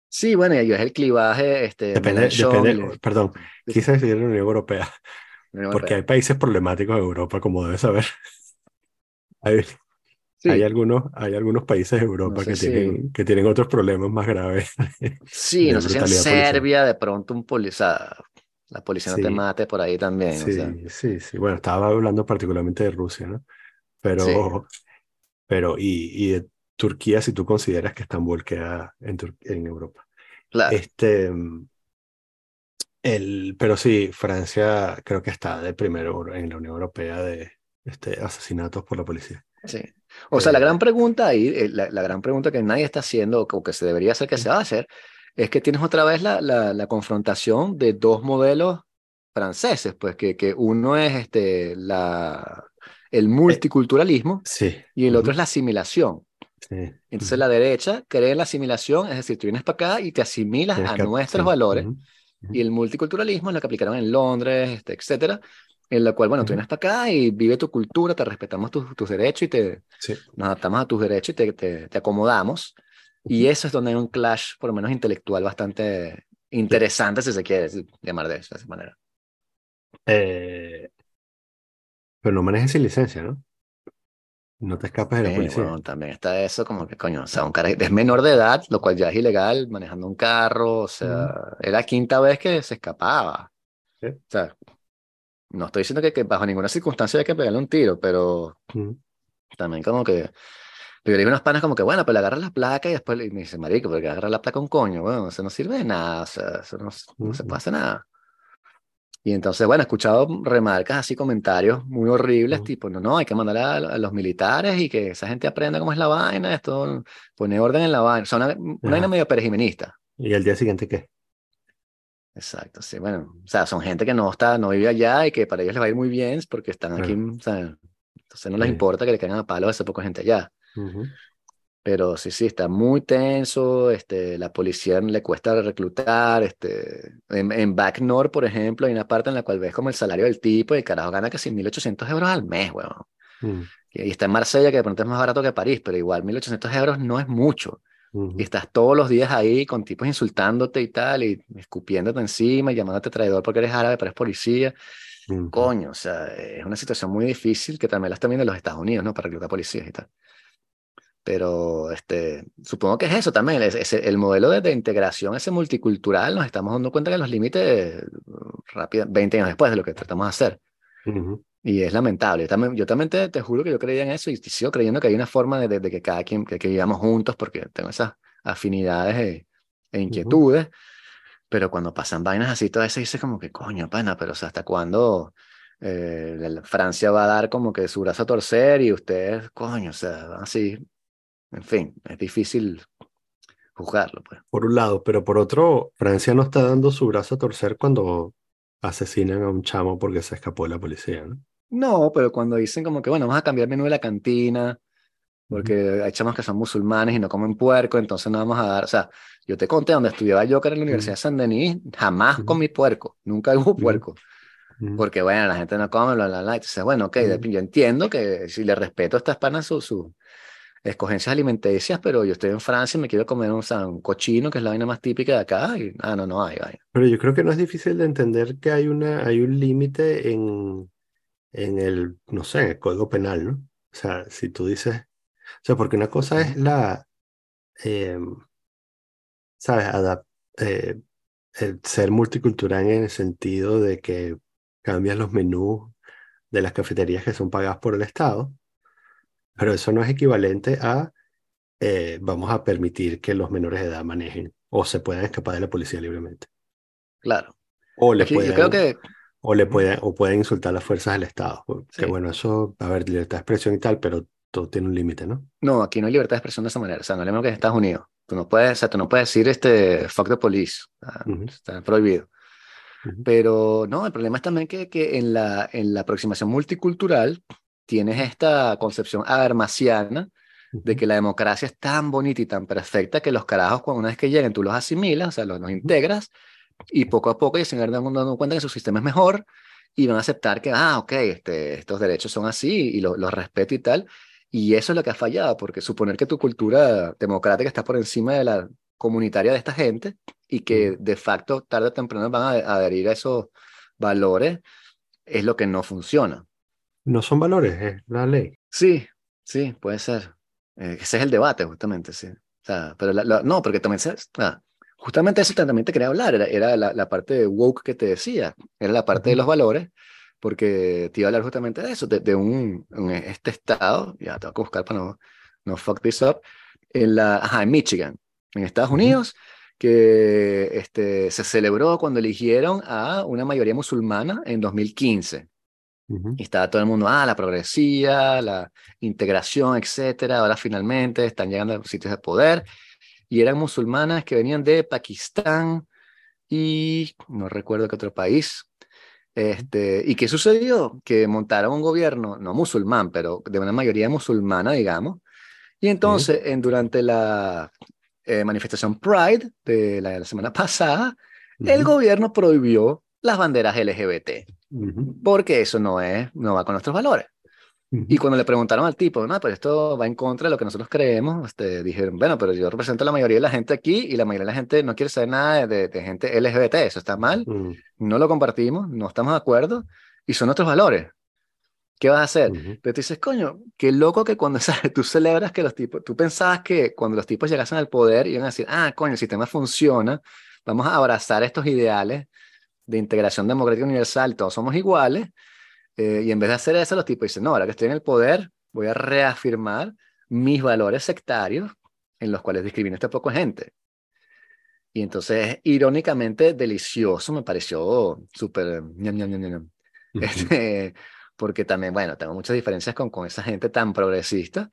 Sí, bueno, y es el clivaje, este, depende, depende, el- perdón, quise decir la Unión Europea, Unión Porque Europea. hay países problemáticos en Europa, como debes saber. *laughs* Hay, Sí, hay algunos, hay algunos países de Europa No sé que, si- tienen, que tienen otros problemas más graves. *laughs* sí, no sé si en. Serbia de pronto un policía, la policía no te mate por ahí también. o Sí, sea. sí, sí. Bueno, estaba hablando particularmente de Rusia, ¿no? Pero, pero y, y de Turquía, si tú consideras que Estambul queda en, Tur- en Europa. Claro. Este, el, pero sí, Francia creo que está de primero en la Unión Europea de este, asesinatos por la policía. Sí. O sea, la Eh, gran pregunta ahí, eh, la, la gran pregunta que nadie está haciendo, o que se debería hacer, que se va a hacer, es que tienes otra vez la, la, la confrontación de dos modelos franceses, pues que, que uno es este, la, el multiculturalismo Sí. y el otro es la asimilación. sí, Entonces la derecha cree en la asimilación, es decir, tú vienes para acá y te asimilas a nuestros sí, valores, ujú, ujú. y el multiculturalismo es lo que aplicaron en Londres, este, etcétera, en la cual, bueno, tú vienes para acá y vive tu cultura, te respetamos tus, tus derechos y te, Sí. nos adaptamos a tus derechos y te, te, te acomodamos. Y eso es donde hay un clash, por lo menos intelectual, bastante interesante, si se quiere llamar de esa manera. Eh, pero no manejes sin licencia, ¿no? No te escapes de la Sí, policía. bueno, también está eso, como que coño, o sea, un cara es menor de edad, lo cual ya es ilegal, manejando un carro, o sea, era la quinta vez que se escapaba. Sí. O sea, no estoy diciendo que, que bajo ninguna circunstancia hay que pegarle un tiro, pero también como que yo le digo a unas panas como que, bueno, pues le agarras la placa y después le- me dice, marico, porque agarra la placa un coño, bueno, eso no sirve de nada, o sea, eso no, no se hacer nada. Y entonces, bueno, he escuchado remarcas así, comentarios muy horribles, Ujú. tipo, no, no, hay que mandar a, a los militares y que esa gente aprenda cómo es la vaina, esto, pone orden en la vaina, o sea, una, una vaina medio perejimenista. ¿Y al día siguiente qué? Exacto, sí, bueno, o sea, son gente que no está, no vive allá y que para ellos les va a ir muy bien porque están aquí, o sea, entonces no les Sí. importa que le caigan a palo a esa poca gente allá. Ujú. Pero sí, sí, está muy tenso, este, la policía le cuesta reclutar, este, en, en Back North, por ejemplo, hay una parte en la cual ves como el salario del tipo y el carajo gana casi 1.800 euros al mes, weón. Mm, Y está en Marsella, que de pronto es más barato que París, pero igual 1.800 euros no es mucho. Ujú. Y estás todos los días ahí con tipos insultándote y tal, y escupiéndote encima y llamándote traidor porque eres árabe, pero eres policía. Ujú. Coño, o sea, es una situación muy difícil que también la están viendo en los Estados Unidos, ¿no? Para reclutar policías y tal. Pero este, supongo que es eso también, es, es el modelo de, de integración, ese multicultural, nos estamos dando cuenta que los límites rápido, 20 años después de lo que tratamos de hacer. Ujú. Y es lamentable. Yo también, yo también te, te juro que yo creía en eso y sigo creyendo que hay una forma de, de- de que cada quien, que, que vivamos juntos porque tengo esas afinidades e, e inquietudes. Pero cuando pasan vainas así, todo eso dice como que, coño, pana, pero o sea, ¿hasta cuándo eh, la- Francia va a dar como que su brazo a torcer y ustedes, coño, o sea, así? En fin, es difícil juzgarlo, pues. Por un lado, pero por otro, Francia no está dando su brazo a torcer cuando asesinan a un chamo porque se escapó de la policía, ¿no? No, pero cuando dicen como que, bueno, vamos a cambiar el menú de la cantina, porque hay chamos que son musulmanes y no comen puerco, entonces no vamos a dar, o sea, yo te conté donde estudiaba yo, que era en la Universidad de San Denis, jamás comí puerco, nunca hubo puerco, porque bueno, la gente no come, bla, bla, bla, entonces bueno, ok, yo entiendo que si le respeto a estas panas sus su escogencias alimenticias, pero yo estoy en Francia y me quiero comer un, un cochino, que es la vaina más típica de acá, y, ah, no, no hay, vaina. Pero yo creo que no es difícil de entender que hay una, hay un límite en, en el, no sé, en el código penal, ¿no? O sea, si tú dices, o sea, porque una cosa es la, eh, ¿sabes? Adap- eh, el ser multicultural en el sentido de que cambias los menús de las cafeterías que son pagadas por el Estado, pero eso no es equivalente a eh, vamos a permitir que los menores de edad manejen o se puedan escapar de la policía libremente. Claro. O le Es que yo creo que o le pueden, o pueden insultar las fuerzas del Estado. Que Sí. bueno, eso, a ver, libertad de expresión y tal, pero todo tiene un límite, ¿no? No, aquí no hay libertad de expresión de esa manera. O sea, no es mismo que en Estados Unidos. Tú no puedes, o sea, tú no puedes decir este fuck the police. Ah, Ujú. Está prohibido. Ujú. Pero no, el problema es también que, que en la, en la aproximación multicultural tienes esta concepción habermasiana de Ujú. que la democracia es tan bonita y tan perfecta que los carajos, cuando una vez que lleguen, tú los asimilas, o sea, los, los integras y poco a poco ellos se van dando, cuenta que su sistema es mejor y van a aceptar que, ah, ok, este, estos derechos son así y lo- los respeto y tal. Y eso es lo que ha fallado, porque suponer que tu cultura democrática está por encima de la comunitaria de esta gente y que Ujú. de facto tarde o temprano van a a adherir a esos valores, es lo que no funciona. No son valores, es la ley. Sí, sí, puede ser. Eh, ese es el debate, justamente, sí. O sea, pero la- la- no, porque también, se- ah, justamente eso también te quería hablar, era, era la, la parte de woke que te decía, era la parte de los valores, porque te iba a hablar justamente de eso, de, de un, un- este estado, ya tengo que buscar para no, no fuck this up, en la, ajá, en Michigan, en Estados. Unidos, que este, se celebró cuando eligieron a una mayoría musulmana en 2015. Ujú. Y estaba todo el mundo, ah, la progresía, la integración, etcétera. Ahora finalmente están llegando a los sitios de poder. Y eran musulmanas que venían de Pakistán y no recuerdo qué otro país. Este, ¿Y qué sucedió? Que montaron un gobierno, no musulmán, pero de una mayoría musulmana, digamos. Y entonces, en, durante la eh, manifestación Pride de la, la semana *laughs* pasada, el gobierno prohibió las banderas LGBT porque eso no es, no va con nuestros valores. Ujú. Y cuando le preguntaron al tipo, no, pero esto va en contra de lo que nosotros creemos, este, dijeron, bueno, pero yo represento a la mayoría de la gente aquí y la mayoría de la gente no quiere saber nada de, de gente LGBT, eso está mal, Mm, no lo compartimos, no estamos de acuerdo y son nuestros valores. ¿Qué vas a hacer? ujú. Pero tú dices, coño, qué loco que cuando ¿sabes? *laughs* tú celebras que los tipos, tú pensabas que cuando los tipos llegasen al poder iban a decir, ah, coño, el sistema funciona, vamos a abrazar estos ideales de integración democrática universal, todos somos iguales, eh, y en vez de hacer eso, los tipos dicen, no, ahora que estoy en el poder, voy a reafirmar mis valores sectarios en los cuales discrimino a esta poca gente. Y entonces, irónicamente, delicioso, me pareció súper... Este, porque también, bueno, tengo muchas diferencias con, con esa gente tan progresista,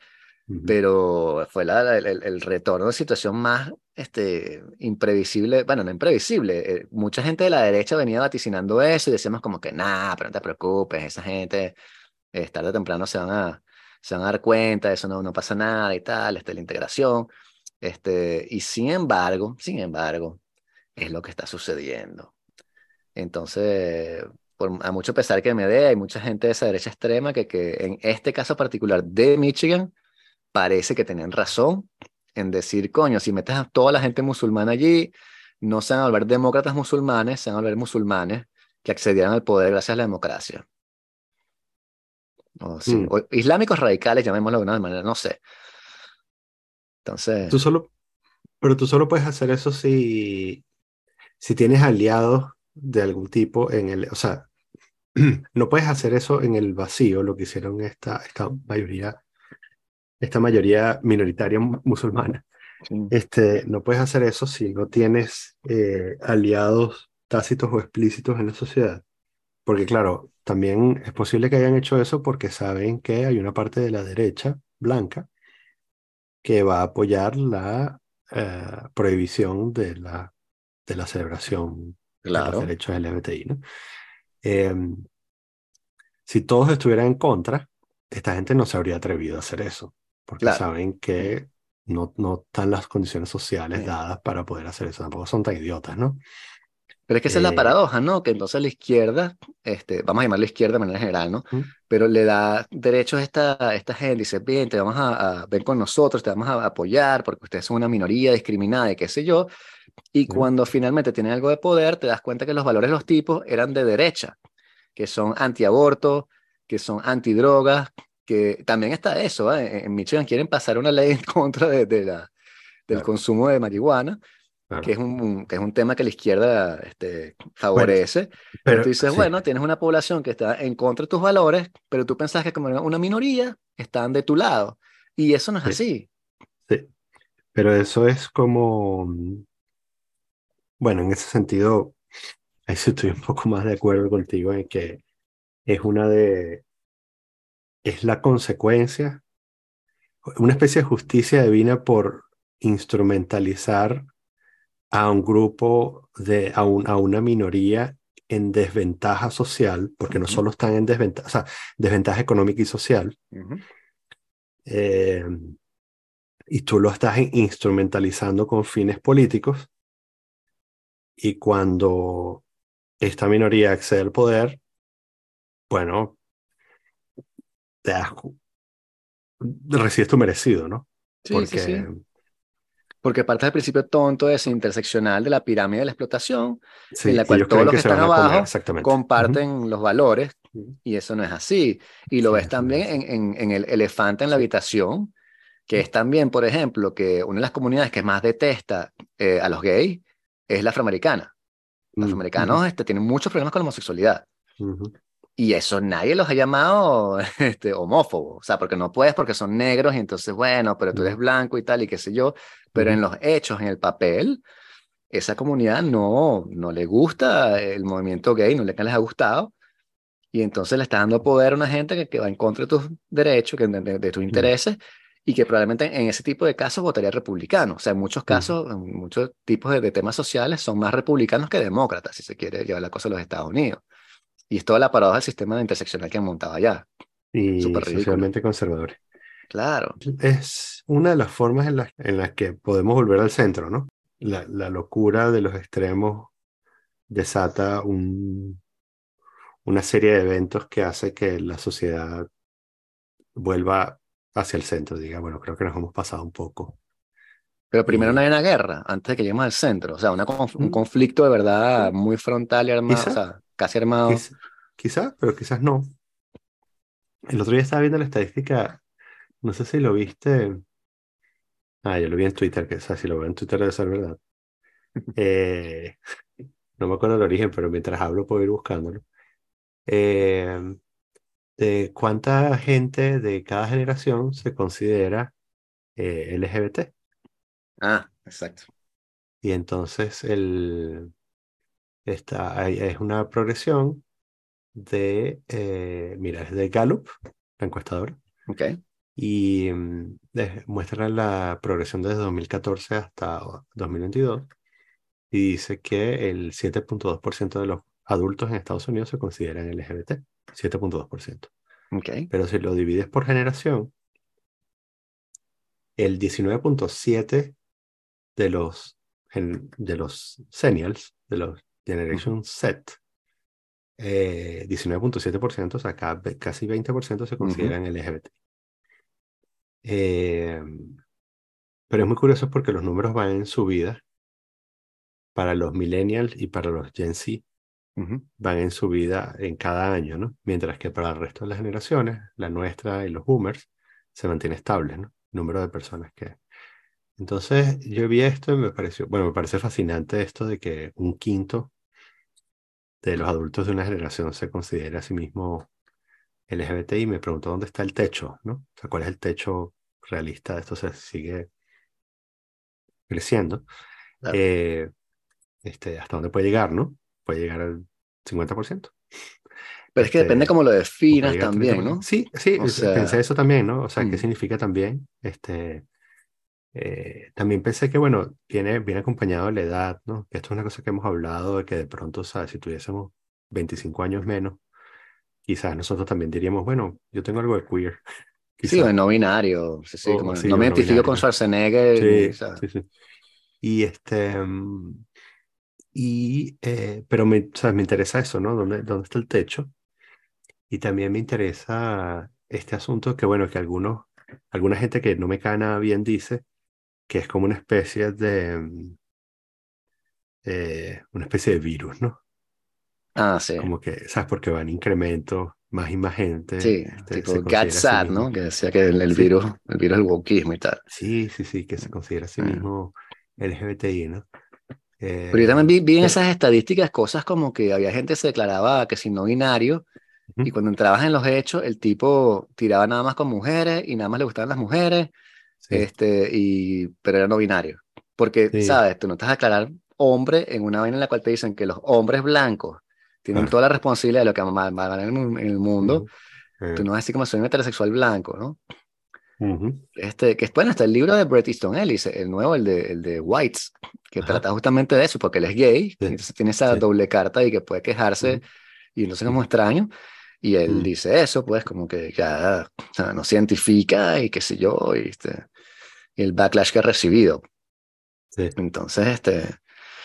Pero fue la, la- el, el retorno de situación más este, imprevisible, bueno, no imprevisible, eh, mucha gente de la derecha venía vaticinando eso y decíamos como que, nada, pero no te preocupes, esa gente eh, tarde o temprano se van a, se van a dar cuenta, eso no, no pasa nada y tal, este, la integración, este, y sin embargo, sin embargo, es lo que está sucediendo. Entonces, por, a mucho pesar que me dé, hay mucha gente de esa derecha extrema que, que en este caso particular de Michigan parece que tenían razón en decir, coño, si metes a toda la gente musulmana allí, no se van a volver demócratas musulmanes, se van a volver musulmanes que accedieran al poder gracias a la democracia. O, sí, Mm. o islámicos radicales, llamémoslo de una manera, no sé. Entonces, Tú solo, pero tú solo puedes hacer eso si, si tienes aliados de algún tipo en el, o sea, *clears throat* no puedes hacer eso en el vacío, lo que hicieron esta, esta mayoría, esta mayoría minoritaria mu- musulmana. sí, Este, no puedes hacer eso si no tienes eh, aliados tácitos o explícitos en la sociedad. Porque claro, también es posible que hayan hecho eso porque saben que hay una parte de la derecha blanca que va a apoyar la eh, prohibición de la, de la celebración de los claro. derechos LGBTI, ¿no? Em, si todos estuvieran en contra, esta gente no se habría atrevido a hacer eso, porque Claro. saben que no, no están las condiciones sociales Sí. dadas para poder hacer eso. Tampoco son tan idiotas, ¿no? Pero es que esa es la Eh, paradoja, ¿no? Que entonces la izquierda, este, vamos a llamarla izquierda de manera general, ¿no? ¿Mm? Pero le da derechos a esta, a esta gente, dice, bien, te vamos a, a ven con nosotros, te vamos a apoyar porque ustedes son una minoría discriminada y qué sé yo. Y ¿Mm? cuando finalmente tienen algo de poder, te das cuenta que los valores de los tipos eran de derecha, que son antiaborto, que son antidrogas, que también está eso, ¿eh? En Michigan quieren pasar una ley en contra de, de la, del Claro. consumo de marihuana Claro. que es un, que es un tema que la izquierda este, favorece. pero Pero tú dices, sí, bueno, tienes una población que está en contra de tus valores, pero tú pensás que como una minoría están de tu lado. Y eso no es Sí. así. sí. Pero eso es como, bueno, en ese sentido, ahí sí estoy un poco más de acuerdo contigo en que es una de, es la consecuencia, una especie de justicia divina por instrumentalizar a un grupo de, a, un- a una minoría en desventaja social, porque no solo están en desventaja, o sea, desventaja económica y social, eh, y tú lo estás in- instrumentalizando con fines políticos, y cuando esta minoría accede al poder, bueno, recibes tu merecido, ¿no? Sí, Porque, sí, sí. Porque parte del principio tonto ese interseccional de la pirámide de la explotación, sí, en la cual todos los que están comer, abajo comparten los valores Y eso no es así. Y lo Sí, ves también es en, en, en el elefante en la habitación, que es también, por ejemplo, que una de las comunidades que más detesta eh, a los gays es la afroamericana. Los Mm, afroamericanos este, tienen muchos problemas con la homosexualidad. ujú. Y eso nadie los ha llamado *laughs* este, homófobos. O sea, porque no puedes porque son negros y entonces, bueno, pero tú eres blanco y tal y qué sé yo. Pero en los hechos, en el papel, esa comunidad no, no le gusta el movimiento gay, no le les ha gustado. Y entonces le está dando poder a una gente que, que va en contra de tus derechos, que, de, de- de tus intereses, y que probablemente en ese tipo de casos votaría republicano. O sea, en muchos casos, en muchos tipos de, de temas sociales, son más republicanos que demócratas, si se quiere llevar la cosa a los Estados Unidos. Y es toda la paradoja del sistema interseccional que han montado allá. Y ridículo. socialmente conservadores. Claro. Es una de las formas en las, en las que podemos volver al centro, ¿no? La, la locura de los extremos desata un, una serie de eventos que hace que la sociedad vuelva hacia el centro. Diga, bueno, creo que nos hemos pasado un poco. Pero primero no hay una guerra antes de que lleguemos al centro. O sea, una un conflicto de verdad muy frontal y armado, o sea, casi armado. Quiz- quizás, pero quizás no. El otro día estaba viendo la estadística, no sé si lo viste. Ah, yo lo vi en Twitter, que o sea, si lo veo en Twitter debe ser verdad. *laughs* Eh, no me acuerdo el origen, pero mientras hablo puedo ir buscándolo. Eh, de cuánta gente de cada generación se considera eh, LGBT. Ah, exacto. Y entonces el, esta, es una progresión de, eh, mira, es de Gallup, la encuestadora, Ok. y mm, de- muestra la progresión desde 2014 hasta 2022 y dice que el 7.2% de los adultos en Estados Unidos se consideran LGBT, 7.2%. Ok. Pero si lo divides por generación, el 19.7 de los, de los seniors, de los Generation Z, eh, 19.7%, o sea, casi 20% se consideran LGBT. Eh, pero es muy curioso porque los números van en subida para los millennials y para los Gen Z van en subida en cada año, ¿no? Mientras que para el resto de las generaciones, la nuestra y los boomers, se mantiene estable, ¿no? Número de personas que... Entonces, yo vi esto y me pareció, bueno, me parece fascinante esto de que un quinto de los adultos de una generación se considera a sí mismo LGBT y me pregunto dónde está el techo, ¿no? O sea, cuál es el techo realista de esto, se sigue creciendo. Claro. Eh, este, ¿hasta dónde puede llegar, no? Puede llegar al 50%. Pero es que Este, depende cómo lo definas también, 30%. ¿no? Sí, sí, O es- sea, pensé eso también, ¿no? O sea, ¿qué mm. significa también? Este, eh, también pensé que, bueno, viene, viene acompañado de la edad, ¿no? Esto es una cosa que hemos hablado, de que de pronto, ¿sabes? Si tuviésemos 25 años menos, quizás nosotros también diríamos, bueno, yo tengo algo de queer. *laughs* Sí, quizás. o en no binario. Sí, sí, como sí, no me identifico con. Schwarzenegger. Sí, sí, sí. Y este, mm, y, eh, pero me, o sea, me interesa eso, ¿no? ¿Dónde, dónde está el techo? Y también me interesa este asunto que, bueno, que algunos, alguna gente que no me cae nada bien dice que es como una especie de, mm, eh, una especie de virus, ¿no? Ah, sí. Como que, ¿sabes? Porque va en incremento, más y más gente Sí, este, tipo sí GATSAT, mismo. ¿no? Que decía que el, el Sí. virus, el virus del wokismo y tal. Sí, sí, sí, que se considera a sí Mm. mismo LGBTI, ¿no? Pero yo también Eh, vi, vi en pero- esas estadísticas cosas como que había gente que se declaraba que si no binario, Ujú. y cuando entrabas en los hechos, el tipo tiraba nada más con mujeres y nada más le gustaban las mujeres, Sí. este, y, pero era no binario. Porque, Sí. ¿sabes? Tú no vas a declarar hombre en una vaina en la cual te dicen que los hombres blancos tienen Claro. toda la responsabilidad de lo que va va- va a ganar en el- mundo. Ujú. Eh, Tú no vas a decir como soy un heterosexual blanco, ¿no? ujú. Este, que es bueno, está el libro de Bret Easton Ellis, el nuevo, el de, el de Whites, que trata justamente de eso, porque él es gay, Sí, entonces tiene esa sí. doble carta y que puede quejarse, y entonces es como extraño, y él dice eso, pues como que ya o sea, no se identifica y qué sé yo, y, este, el backlash que ha recibido. Sí. Entonces, este,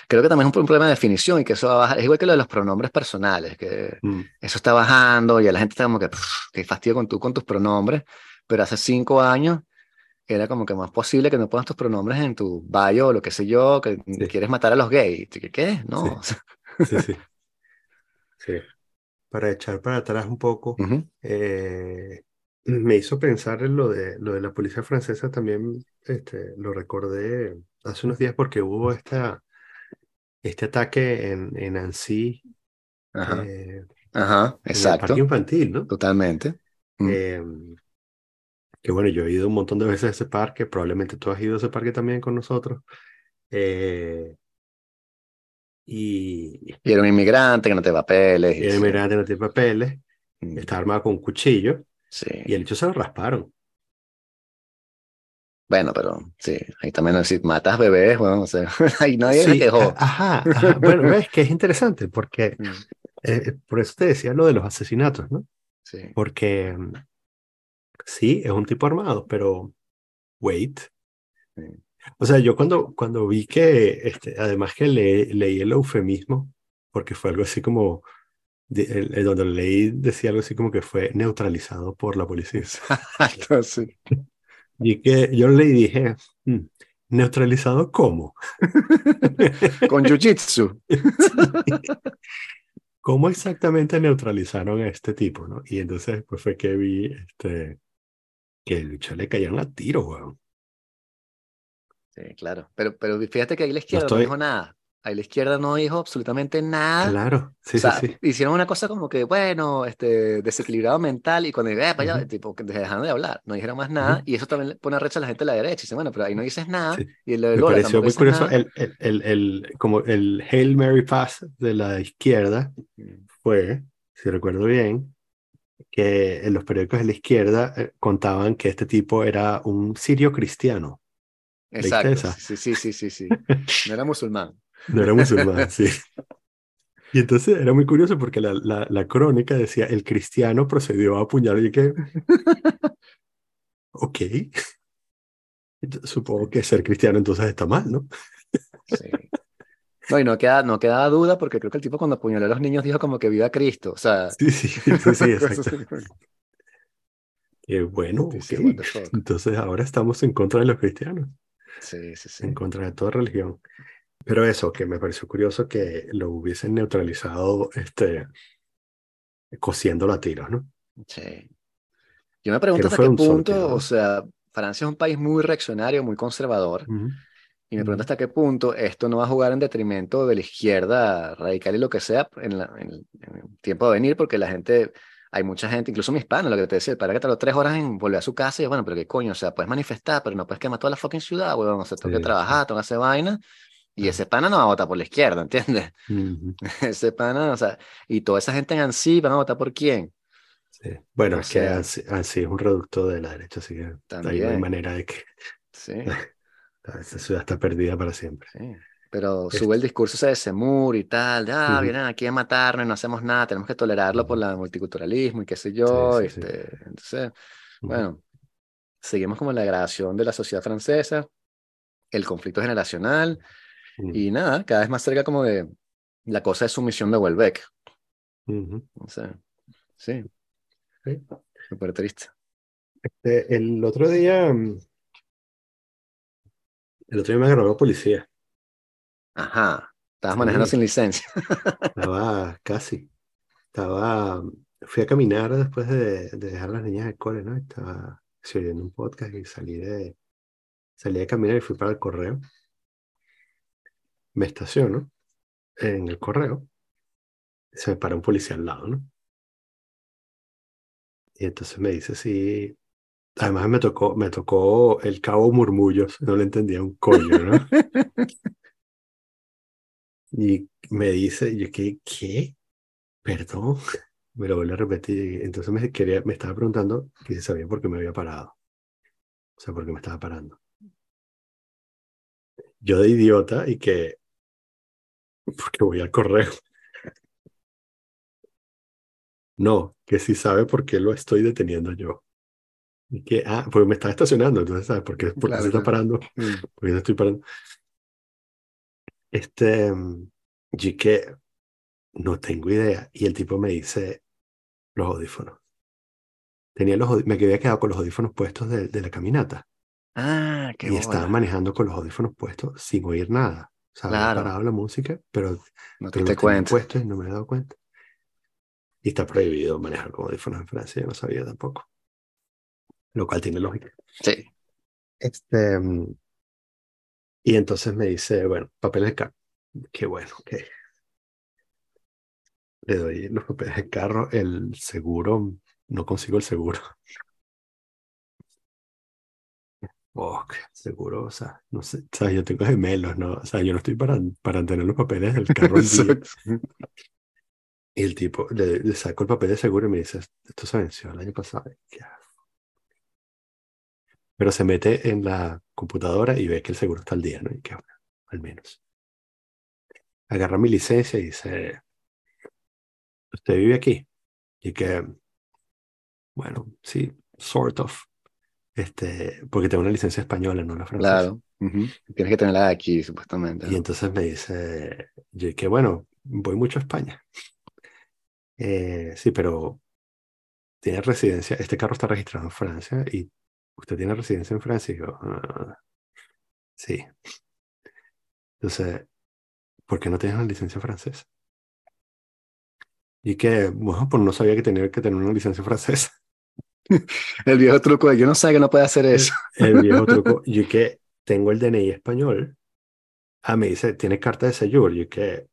creo que también es un problema de definición y que eso va a bajar, es igual que lo de los pronombres personales, que Mm. eso está bajando y a la gente está como que, "Pff, qué fastidio con tú con tus pronombres, pero hace cinco años era como que más posible que no pongas tus pronombres en tu bio o lo que sé yo, que Sí. quieres matar a los gays. ¿Qué? No. *laughs* Sí, sí. Sí. para echar para atrás un poco, Ujú. eh, me hizo pensar en lo de, lo de la policía francesa, también este, lo recordé hace unos días porque hubo esta, este ataque en, en Annecy, Ajá, eh, ajá, en el exacto, parque infantil, ¿no? totalmente. Mm. Eh, que bueno, yo he ido un montón de veces a ese parque, probablemente tú has ido a ese parque también con nosotros. Eh, y Y era un inmigrante que no te papeles. el sí. inmigrante no tiene papeles, Mm, está armado con un cuchillo sí. y el hecho se lo rasparon. Bueno, pero sí, ahí también si matas bebés, bueno, o sea, *laughs* ahí nadie se Sí, quejó. a- ajá, ajá. Bueno, ves que es interesante porque *laughs* Mm, eh, por eso te decía lo de los asesinatos, ¿no? Sí. Porque mm, sí, es un tipo armado, pero wait. Sí. O sea, yo cuando, cuando vi que, este, además que le- leí el eufemismo, porque fue algo así como, de- el- donde lo leí decía algo así como que fue neutralizado por la policía. *laughs* Y que yo y dije, "Hmm, ¿neutralizado cómo? *laughs* Con jiu-jitsu. *laughs* ¿Cómo exactamente neutralizaron a este tipo, no? Y entonces pues fue que vi este, que el bicho le cayeron a tiro, weón. Sí, claro. Pero, pero fíjate que ahí la izquierda no, estoy- dijo nada. Ahí la izquierda no dijo absolutamente nada. Claro, sí, O sea, sí, sí. hicieron una cosa como que, bueno, este, desequilibrado mental y cuando eh, para allá, Ujú. tipo, que dejaron de hablar, no dijeron más nada Ujú. y eso también le pone a recha a la gente de la derecha. Y dice, bueno, pero ahí no dices nada Sí. y el Me Lola pareció muy curioso el, el, el, como el Hail Mary Pass de la izquierda Mm, fue, si recuerdo bien, que en los periódicos de la izquierda eh, contaban que este tipo era un sirio cristiano. ¿Leíste Exacto, sí, sí, sí, sí, sí. *laughs* No era musulmán. No era musulmán, *laughs* sí. Y entonces era muy curioso porque la, la, la crónica decía, el cristiano procedió a apuñalar y que, *laughs* ok. Supongo que ser cristiano entonces está mal, ¿no? Sí. No, y no queda, no queda duda porque creo que el tipo cuando apuñaló a los niños dijo como que viva Cristo. O sea, Sí, sí, *laughs* sí, sí, exacto. Eh, bueno. Entonces ahora estamos en contra de los cristianos, Sí, sí, sí. en contra de toda religión. Pero eso, que me pareció curioso que lo hubiesen neutralizado, este, cosiéndolo a tiros, ¿no? Sí. Yo me pregunto no hasta qué un punto, ¿no? o sea, Francia es un país muy reaccionario, muy conservador, Ujú. y me pregunto hasta qué punto esto no va a jugar en detrimento de la izquierda radical y lo que sea en, la- en el, en el tiempo de venir, porque la gente, hay mucha gente, incluso mi hispano, lo que te decía, para que tardó tres horas en volver a su casa y bueno, pero qué coño, o sea, puedes manifestar, pero no puedes quemar toda la fucking ciudad, weón, o sea, tengo que Sí, trabajar, tengo que hacer vaina, y ese pana no va a votar por la izquierda, ¿entiendes? Ujú. *laughs* Ese pana, o sea, y toda esa gente en ANSI van a votar por quién. Sí. Bueno, O es que así, así es un reducto de la derecha, así que no hay También. manera de que Sí. *laughs* esa ciudad está perdida para siempre. Sí, pero Este- sube el discurso ese de Semur y tal, de, ah, vienen aquí a matarnos y no hacemos nada, tenemos que tolerarlo por Ujú. el multiculturalismo y qué sé yo. Sí, sí, sí. este, Entonces, Ujú. bueno, seguimos como la degradación de la sociedad francesa, el conflicto generacional Y nada, cada vez más cerca como de la cosa de sumisión de Welbeck. O sea, sí, Sí. súper triste. Este, el otro día, mm, el otro día me agarró la policía. Ajá, estabas manejando sin licencia. *laughs* Estaba casi. Estaba, fui a caminar después de, de dejar a las niñas de cole, ¿no? Estaba oyendo un podcast y salí de, salí de caminar y fui para el correo. Me estaciono en el correo. Se me para un policía al lado, ¿no? Y entonces me dice si, además me tocó, me tocó el cabo murmullos, no le entendía un coño, ¿no? *laughs* Y me dice, yo, ¿qué? ¿Qué? Perdón. Me lo vuelve a repetir. Entonces me, quería, me estaba preguntando que si sabía por qué me había parado. O sea, por qué me estaba parando. Yo de idiota y que... Porque voy al correo. No, que sí sabe por qué lo estoy deteniendo yo. Y que, ah, porque me estaba estacionando, entonces, ¿sabes por qué, por qué Claro, se está parando? Mm. Porque no estoy parando. Este, mm, y que no tengo idea. Y el tipo me dice los audífonos. Tenía los, me había quedado con los audífonos puestos de, de la caminata. Ah, qué y estaba manejando con los audífonos puestos sin oír nada. Sea, Claro. parado la música, pero, No te tenía cuenta. puestos y no me he dado cuenta. Y está prohibido manejar con audífonos en Francia, yo no sabía tampoco. Lo cual tiene lógica. Sí. Este, y entonces me dice, bueno, papeles de carro. Qué bueno, ok. Le doy los papeles de carro, el seguro, no consigo el seguro. Oh, seguro, o sea, no sé, o sea, yo tengo gemelos, ¿no? O sea, yo no estoy para, para tener los papeles del carro. Y el tipo, le, le saco el papel de seguro y me dice, esto se venció el año pasado. Pero se mete en la computadora y ve que el seguro está al día, ¿no? Y que bueno, al menos. Agarra mi licencia y dice, ¿usted vive aquí? Y que, bueno, sí, sort of. Este, porque tengo una licencia española, no la francesa. Claro. Tienes que tenerla de aquí, supuestamente. Y entonces me dice, yo que bueno, voy mucho a España. Eh, sí, pero tiene residencia, este carro está registrado en Francia y usted tiene residencia en Francia. Y yo, "Ah, sí. Entonces, ¿por qué no tienes una licencia francesa? Y que, bueno, pues no sabía que tenía que tener una licencia francesa. *laughs* El viejo truco de yo no sé que no puede hacer eso. El viejo *laughs* truco, yo que tengo el DNI español. Ah, me dice, ¿tiene carta de Seyur? Yo que,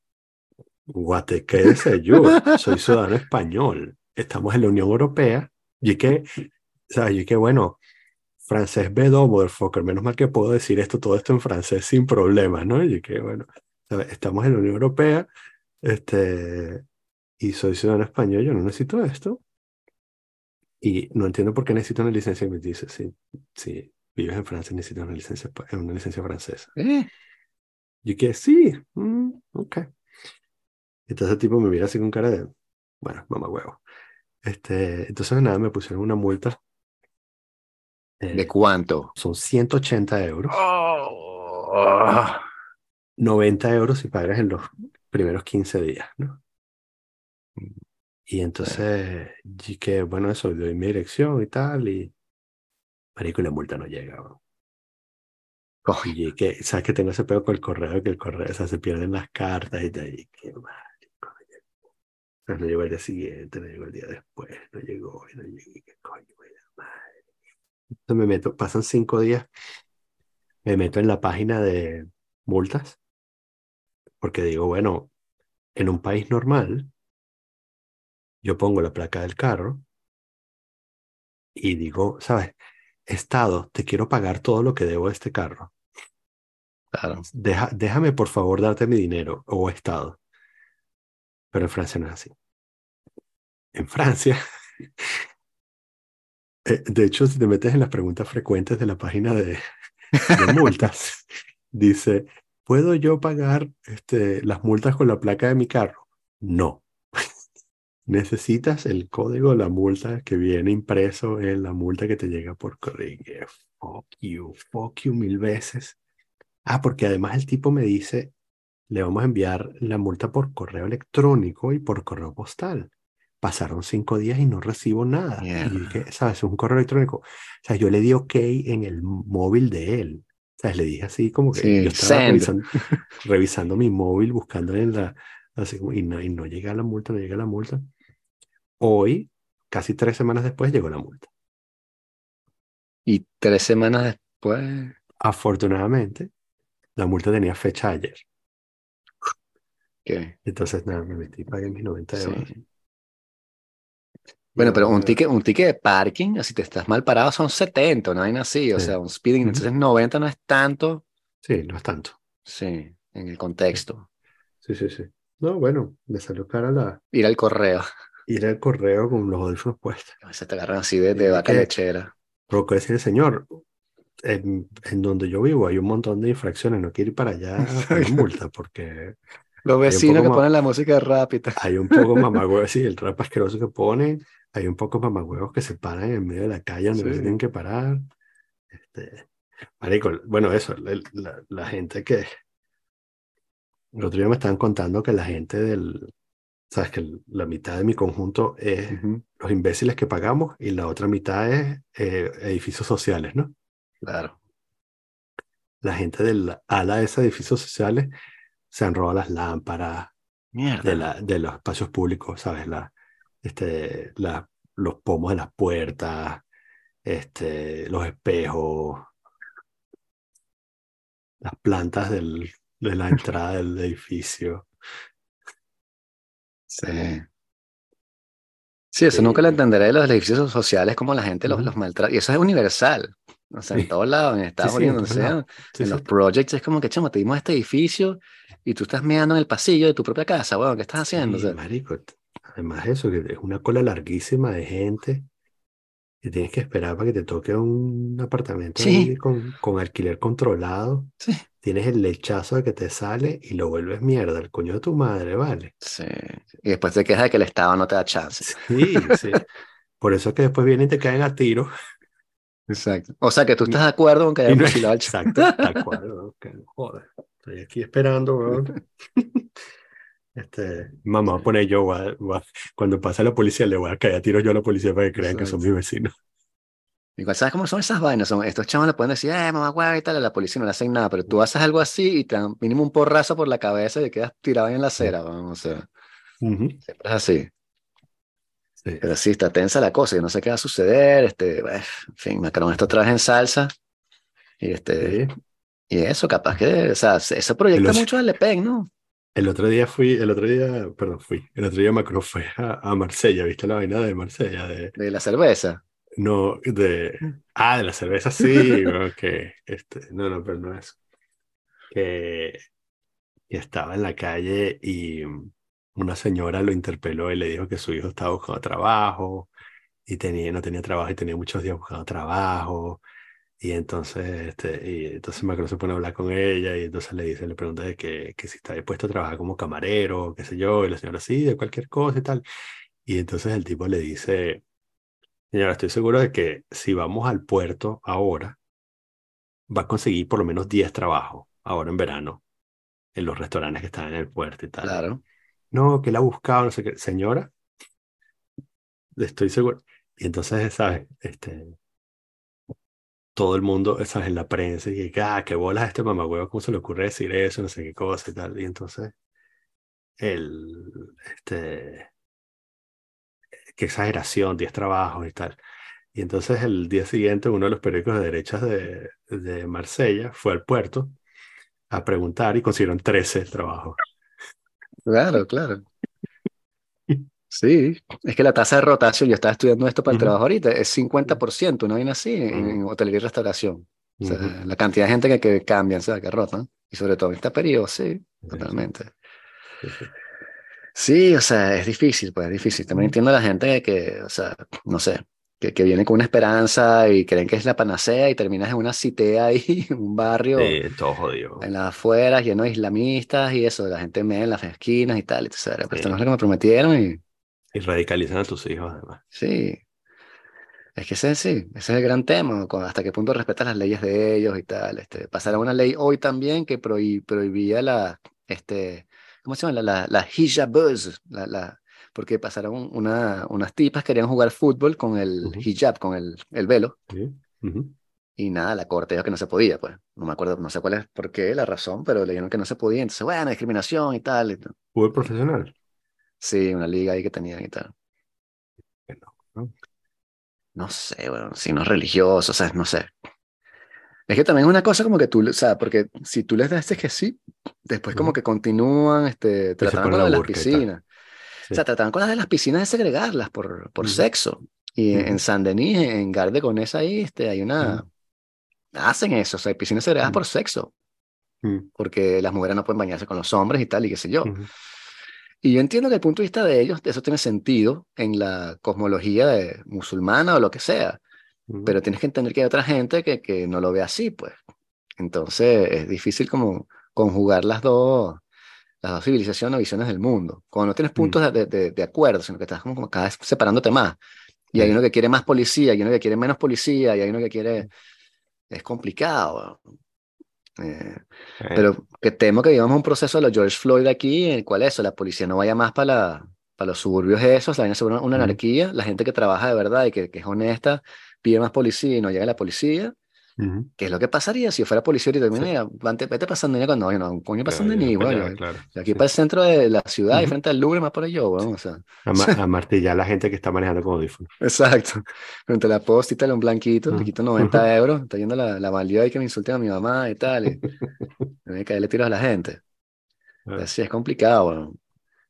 guate, ¿qué de Seyur? Soy ciudadano español. Estamos en la Unión Europea. Y que, o sea, yo que, bueno, francés B2, motherfucker. Menos mal que puedo decir esto, todo esto en francés sin problemas, ¿no? Y que, bueno, ¿sabes? estamos en la Unión Europea. Este, y soy ciudadano español, yo no necesito esto. Y no entiendo por qué necesito una licencia. Y me dice, sí, sí, vives en Francia, necesitas una licencia, una licencia francesa. Eh, Y que sí, mm, ok. Entonces el tipo me mira así con cara de, bueno, mamá huevo. Este, entonces nada, me pusieron una multa. eh, ¿De cuánto? son 180 euros. Oh. 90 euros si pagas en los primeros 15 días, ¿no? Y entonces, que, bueno, eso, doy mi dirección y tal, y marico, y la multa no llega, bro. Y que, ¿sabes que tengo ese pedo con el correo? Que el correo, o sea, se pierden las cartas y tal, y que, marico, no llegó. O sea, no llegó el día siguiente, no llegó el día después, no llegó, y no llegó, y qué coño, madre. Entonces me meto, pasan cinco días, me meto en la página de multas, porque digo, bueno, en un país normal, yo pongo la placa del carro y digo, ¿sabes? Estado, te quiero pagar todo lo que debo de este carro. Claro. Deja, déjame por favor darte mi dinero o Estado. Pero en Francia no es así. En Francia, *laughs* eh, de hecho, si te metes en las preguntas frecuentes de la página de, de *laughs* multas, dice, ¿puedo yo pagar este, las multas con la placa de mi carro? No. Necesitas el código de la multa que viene impreso en la multa que te llega por correo. Y Fuck you, fuck you mil veces. Ah, porque además el tipo me dice, le vamos a enviar la multa por correo electrónico y por correo postal. Pasaron cinco días y no recibo nada. Y Mierda. dije, ¿sabes? Es un correo electrónico. O sea, yo le di OK en el móvil de él. O sea, le dije así como que Sí, yo estaba revisando, revisando mi móvil, buscando en la, así y no, y no llega la multa, no llega la multa. Hoy, casi tres semanas después, llegó la multa. Y tres semanas después. Afortunadamente, la multa tenía fecha ayer. ¿qué? Entonces, nada, me metí, pagué mis 90 Sí. euros. Bueno, pero un ticket, un ticket de parking, si te estás mal parado, son 70, no hay así. O Sí. sea, un speeding, entonces 90 no es tanto. Sí, no es tanto. Sí, en el contexto. Sí, sí, sí. No, bueno, me salió cara la, Ir al correo. Ir al correo con los audífonos puestos. A veces te agarran así de, de Sí, vaca que- lechera. Pero que decir, señor, en, en donde yo vivo hay un montón de infracciones, no quiero ir para allá *laughs* poner multa porque Los vecinos que ponen la música rápida. hay un poco *laughs* mamagüevos, sí, el rap asqueroso que ponen, hay un poco mamagüevos que se paran en medio de la calle donde se Sí. tienen que parar. Este, marico, bueno, eso, la, la- la gente que... El otro día me estaban contando que la gente del... Sabes que la mitad de mi conjunto es los imbéciles que pagamos y la otra mitad es eh, edificios sociales, ¿no? Claro. La gente del ala de esos edificios sociales se han robado las lámparas Mierda. de, la, de los espacios públicos, ¿sabes? La, este, la- los pomos de las puertas, este, los espejos, las plantas del, de la *laughs* entrada del edificio. Sí. Sí, eso nunca lo Sí. entenderé de los edificios sociales, como la gente los, Ujú. los maltrata. Y eso es universal. O sea, en todos lados, en Estados sí, en Unidos, todos sea, en los projects, es como que, chamo, te dimos este edificio y tú estás meando en el pasillo de tu propia casa, bueno, ¿qué estás haciendo? O sea, marico, además eso, que es una cola larguísima de gente que tienes que esperar para que te toque un apartamento con, con alquiler controlado. sí. Tienes el lechazo de que te sale y lo vuelves mierda, el coño de tu madre, ¿vale? Sí. Y después te quejas de que el Estado no te da chance. Sí, sí. *laughs* Por eso es que después vienen y te caen a tiro. Exacto. O sea, que tú estás de acuerdo con que hayan fusilado al ch- Exacto. Que no joda. Estoy aquí esperando, weón. *laughs* Este, mamá, poner yo, voy a- voy a- cuando pase la policía, le voy a caer a tiro yo a la policía para que crean que son mis vecinos. Igual, ¿sabes cómo son esas vainas? Son, estos chavos le pueden decir, eh, mamá, huevo y tal, a la policía no le hacen nada, pero tú haces algo así y te dan mínimo un porrazo por la cabeza y quedas tirado ahí en la acera, vamos, o sea, Ujú. siempre es así. Sí. Pero sí, está tensa la cosa y no sé qué va a suceder, este, bueno, en fin, Macron está otra vez en salsa y este, Sí. y eso, capaz que, o sea, se- eso proyecta los- mucho a Le Pen, ¿no? El otro día fui, el otro día, perdón, fui, el otro día Macron fue a, a Marsella, ¿viste la vaina de Marsella? De, De la cerveza. No, de, ah, de la cerveza, sí, *laughs* que, este, no, no, pero no es. Que, que estaba en la calle y una señora lo interpeló y le dijo que su hijo estaba buscando trabajo y tenía, no tenía trabajo y tenía muchos días buscando trabajo. Y entonces, este, y entonces Macron se pone a hablar con ella y entonces le dice, le pregunta de que, que si está dispuesto a trabajar como camarero, qué sé yo, y la señora sí, de cualquier cosa y tal. Y entonces el tipo le dice, señora, estoy seguro de que si vamos al puerto ahora, va a conseguir por lo menos 10 trabajos ahora en verano, en los restaurantes que están en el puerto y tal. Claro. No, que la ha buscado, no sé qué. Señora, estoy seguro. Y entonces, ¿sabes? Este, todo el mundo, ¿sabes? En la prensa, y que, ah, qué bolas este mamagüevo, ¿cómo se le ocurre decir eso? No sé qué cosa y tal. Y entonces, el, este, qué exageración, 10 trabajos y tal. Y entonces el día siguiente uno de los periódicos de derechas de, de Marsella fue al puerto a preguntar y consiguieron 13 trabajos. Claro, claro. *laughs* Sí, es que la tasa de rotación, yo estaba estudiando esto para el Ujú. trabajo ahorita, es 50%, una vaina así en, en Ujú. hotelería y restauración. O sea, Ujú. la cantidad de gente que, que cambian, o sea, que rotan. Y sobre todo en este periodo, sí, totalmente. sí, sí. Sí, o sea, es difícil, pues es difícil. También entiendo a la gente que, o sea, no sé, que, que viene con una esperanza y creen que es la panacea y terminas en una citea ahí, *laughs* en un barrio, Sí, todo jodido. en las afueras, lleno de islamistas y eso, la gente me en las esquinas y tal. Y pero esto Sí. no es lo que me prometieron y Y radicalizan a tus hijos, además. sí. Es que ese, sí, ese es el gran tema, hasta qué punto respetas las leyes de ellos y tal. Este, pasará una ley hoy también que prohibía la, este, ¿cómo se llama? La, la, la hijabuz, la, la, porque pasaron una, unas tipas querían jugar fútbol con el hijab, con el, el velo, y nada, la corte dijo que no se podía, pues. No me acuerdo, no sé cuál es, por qué, la razón, pero le dijeron que no se podía, entonces, bueno, discriminación y tal. y tal. Fútbol profesional. Sí, una liga ahí que tenían y tal. Que no, ¿no? No sé, bueno, signos religiosos, o sea, no sé. Es que también es una cosa como que tú, o sea, porque si tú les das este que sí, después como que continúan, este, trataban con la lo de las piscinas. Sí. O sea, trataban con las de las piscinas de segregarlas por, por sexo. Y en, en Ujú. Saint-Denis, en Garde con esa ahí, este, hay una... Hacen eso, o sea, hay piscinas segregadas por sexo, porque las mujeres no pueden bañarse con los hombres y tal, y qué sé yo. Y yo entiendo que el punto de vista de ellos, eso tiene sentido en la cosmología de- musulmana o lo que sea. Pero tienes que entender que hay otra gente que, que no lo ve así, pues. Entonces es difícil como conjugar las dos, las dos civilizaciones o visiones del mundo. Cuando no tienes Mm. puntos de, de- de acuerdo, sino que estás como, como cada vez separándote más. Y hay uno que quiere más policía, y uno que quiere menos policía, y hay uno que quiere... Es complicado. Eh, pero que temo que vivamos un proceso de los George Floyd aquí, en el cual eso, la policía no vaya más para, la- para los suburbios esos, la vaina se una Ujú. anarquía, la gente que trabaja de verdad y que, que es honesta pide más policía y no llega la policía, Ujú. ¿Qué es lo que pasaría si yo fuera policía y también, mira, vante- vete pasando niña con no, yo no, un coño pasando Claro, ni, bueno, claro. aquí Sí. para el centro de la ciudad y Ujú. frente al Louvre más por allá, bueno, o sea, A, ma- a martillar a la gente que está manejando con audífonos. exacto. Frente a la posta y tal, un blanquito, le quito 90 euros, está yendo la, la valía y que me insulten a mi mamá y tal, y *laughs* me caerle tiros a la gente. Así es complicado, bueno.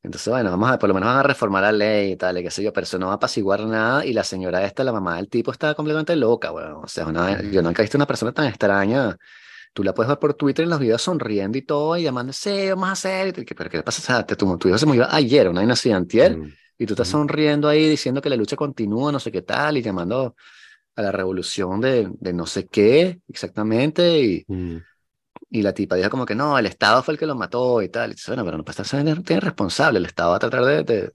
Entonces, bueno, vamos a, por lo menos van a reformar la ley y tal, y qué sé yo, pero eso no va a apaciguar nada. Y la señora esta, la mamá del tipo, está completamente loca, bueno. O sea, una- yo nunca he visto una persona tan extraña. Tú la puedes ver por Twitter en los videos sonriendo y todo, y llamando, sí, vamos a hacer. y ¿Pero qué le pasa? O sea, te- tu, tu hijo se murió ayer, una así, antier, Mm, y tú estás sonriendo ahí diciendo que la lucha continúa, no sé qué tal, y llamando a la revolución de, de no sé qué exactamente, y, mm, y la tipa dijo como que no, el Estado fue el que lo mató y tal. Y dice, bueno, pero no puede estar tiene responsable. El Estado va a tratar de, de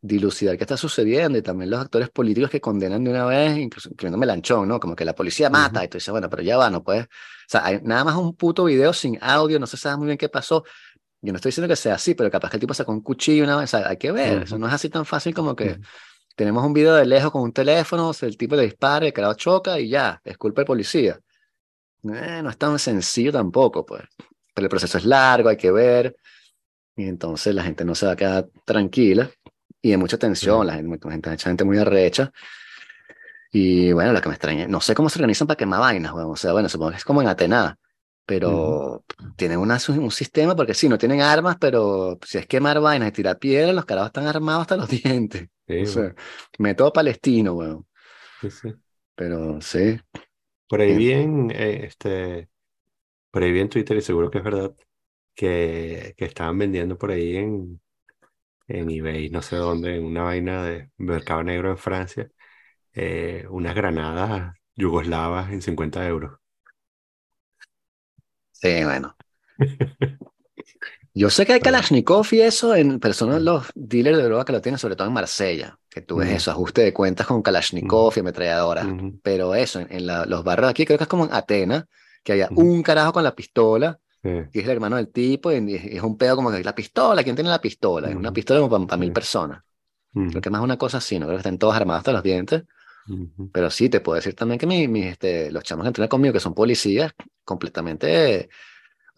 dilucidar qué está sucediendo y también los actores políticos que condenan de una vez, incluso incluyendo Melanchón, ¿no? Como que la policía mata Ujú. y tú dices, bueno, pero ya va, no puedes. O sea, hay nada más un puto video sin audio, no se sabe muy bien qué pasó. Yo no estoy diciendo que sea así, pero capaz que el tipo sacó un cuchillo una vez, o sea, hay que ver, eso Ujú. no es así tan fácil como que Ujú. tenemos un video de lejos con un teléfono, el tipo le dispara, el carajo choca y ya, es culpa del policía. Eh, no es tan sencillo tampoco, pues. Pero el proceso es largo, hay que ver. Y entonces la gente no se va a quedar tranquila. Y hay mucha tensión, Mm. la gente, mucha gente, gente muy arrecha. Y bueno, lo que me extraña, no sé cómo se organizan para quemar vainas, weón. O sea, bueno, supongo que es como en Atenas, pero tienen una, un sistema, porque sí, no tienen armas, pero si es quemar vainas y tirar piedras, los carajos están armados hasta los *laughs* dientes. Sí, O sea, método palestino, weón. sí, sí. Pero sí, Por ahí Bien. eh, este, por ahí vi en Twitter y seguro que es verdad que, que estaban vendiendo por ahí en, en eBay, no sé dónde, en una vaina de mercado negro en Francia, eh, unas granadas yugoslavas en 50 euros. sí, bueno. *laughs* Yo sé que hay. Kalashnikov y eso, en, pero son Mm. los dealers de droga que lo tienen, sobre todo en Marsella, que tú ves Mm. eso, ajuste de cuentas con Kalashnikov y ametralladoras. Ujú, Pero eso, en, en la- los barrios aquí, creo que es como en Atenas, que Ujú. un carajo con la pistola, que es el hermano del tipo, y, es un pedo como que la pistola, ¿quién tiene la pistola? Es una pistola como para, mil Sí. personas. Creo que más una cosa así, ¿no? Creo que están todos armados hasta los dientes. Pero sí, te puedo decir también que mi, mi, este, los chamos que entrenan conmigo, que son policías, completamente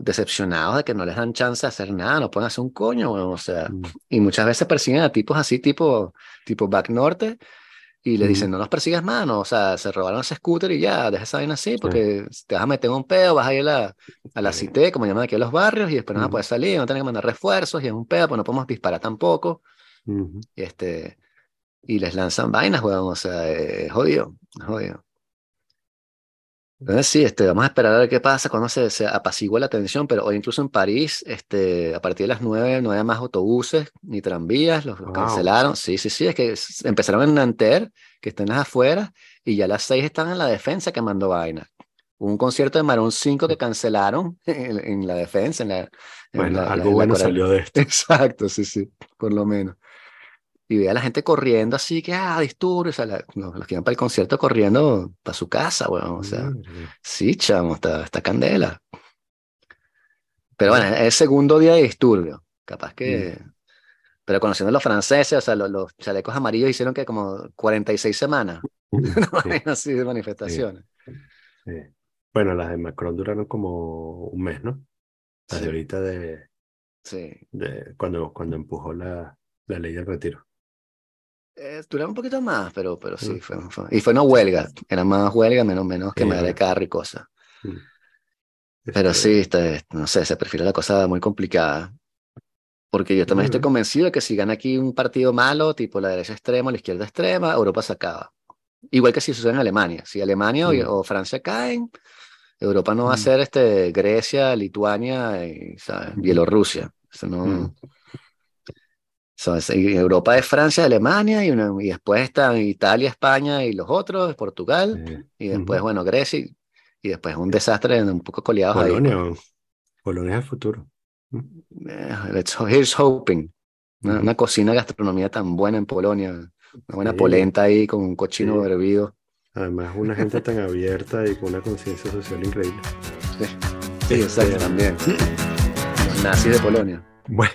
decepcionados de que no les dan chance de hacer nada, no pueden hacer un coño, weón, o sea, ujú, y muchas veces persiguen a tipos así, tipo, tipo Back Norte, y le dicen, Ujú. no los persigas más, no, o sea, se robaron ese scooter y ya, deja esa vaina así, Sí. porque te vas a meter en un pedo, vas a ir a la, a la Sí. CITE, como llaman aquí a los barrios, y después no vas a poder salir, no tener que mandar refuerzos, y es un pedo, pues no podemos disparar tampoco, ujú. y este, y les lanzan vainas, weón, o sea, es jodido, es jodido. Entonces sí, este, vamos a esperar a ver qué pasa cuando se, se apacigua la tensión, pero hoy incluso en París, este, a partir de las 9 no había más autobuses ni tranvías, los, los Wow. cancelaron. Sí, sí, sí, es que empezaron en Nanterre, que está en las afueras, y ya a las 6 están en la defensa quemando vainas. Hubo un concierto de Marón 5 que cancelaron *laughs* en, en la defensa, en la, en Bueno, la- algo la bueno salió de esto. *laughs* Exacto, sí, sí, por lo menos. Y ve a la gente corriendo así, que, ah, disturbios, o sea, la- los, los que iban para el concierto corriendo para su casa, weón, o sea. Sí, chamo, está, está candela. Pero bueno, Bueno. es el segundo día de disturbio. Capaz que. Mm. Pero conociendo a los franceses, o sea, los, los chalecos amarillos hicieron que como 46 semanas. *laughs* Una Sí, así de manifestaciones. sí. Bueno, las de Macron duraron como un mes, ¿no? Las de ahorita de, sí. de cuando, cuando empujó la, la ley del retiro. Eh, duraron un poquito más, pero, pero sí, Mm. fue, fue- Y fue una huelga. Era más huelga, menos, menos que Sí, me de carro y cosas. Mm. Pero Este, sí, este, no sé, se perfila la cosa muy complicada. Porque yo también estoy convencido de que si gana aquí un partido malo, tipo la derecha extrema o la izquierda extrema, Europa se acaba. Igual que si sucede en Alemania. Si Alemania o- Mm. o, Francia caen, Europa no va a Mm. ser este, Grecia, Lituania y ¿sabes? Bielorrusia. Eso no, So, es- y Europa es Francia, Alemania y, una- y después están Italia, España y los otros, Portugal. eh, Y después, bueno, Grecia. Y, y después un desastre un poco coleados ahí. Polonia, o- Polonia es el futuro. Mm. Eh, let's, here's hoping. Una, cocina, gastronomía tan buena en Polonia. Una buena Sí. polenta ahí con un cochino Sí. hervido. Además, una gente tan abierta y con una conciencia social increíble. Sí, exacto, Este, también. Los nazis de Polonia. Bueno,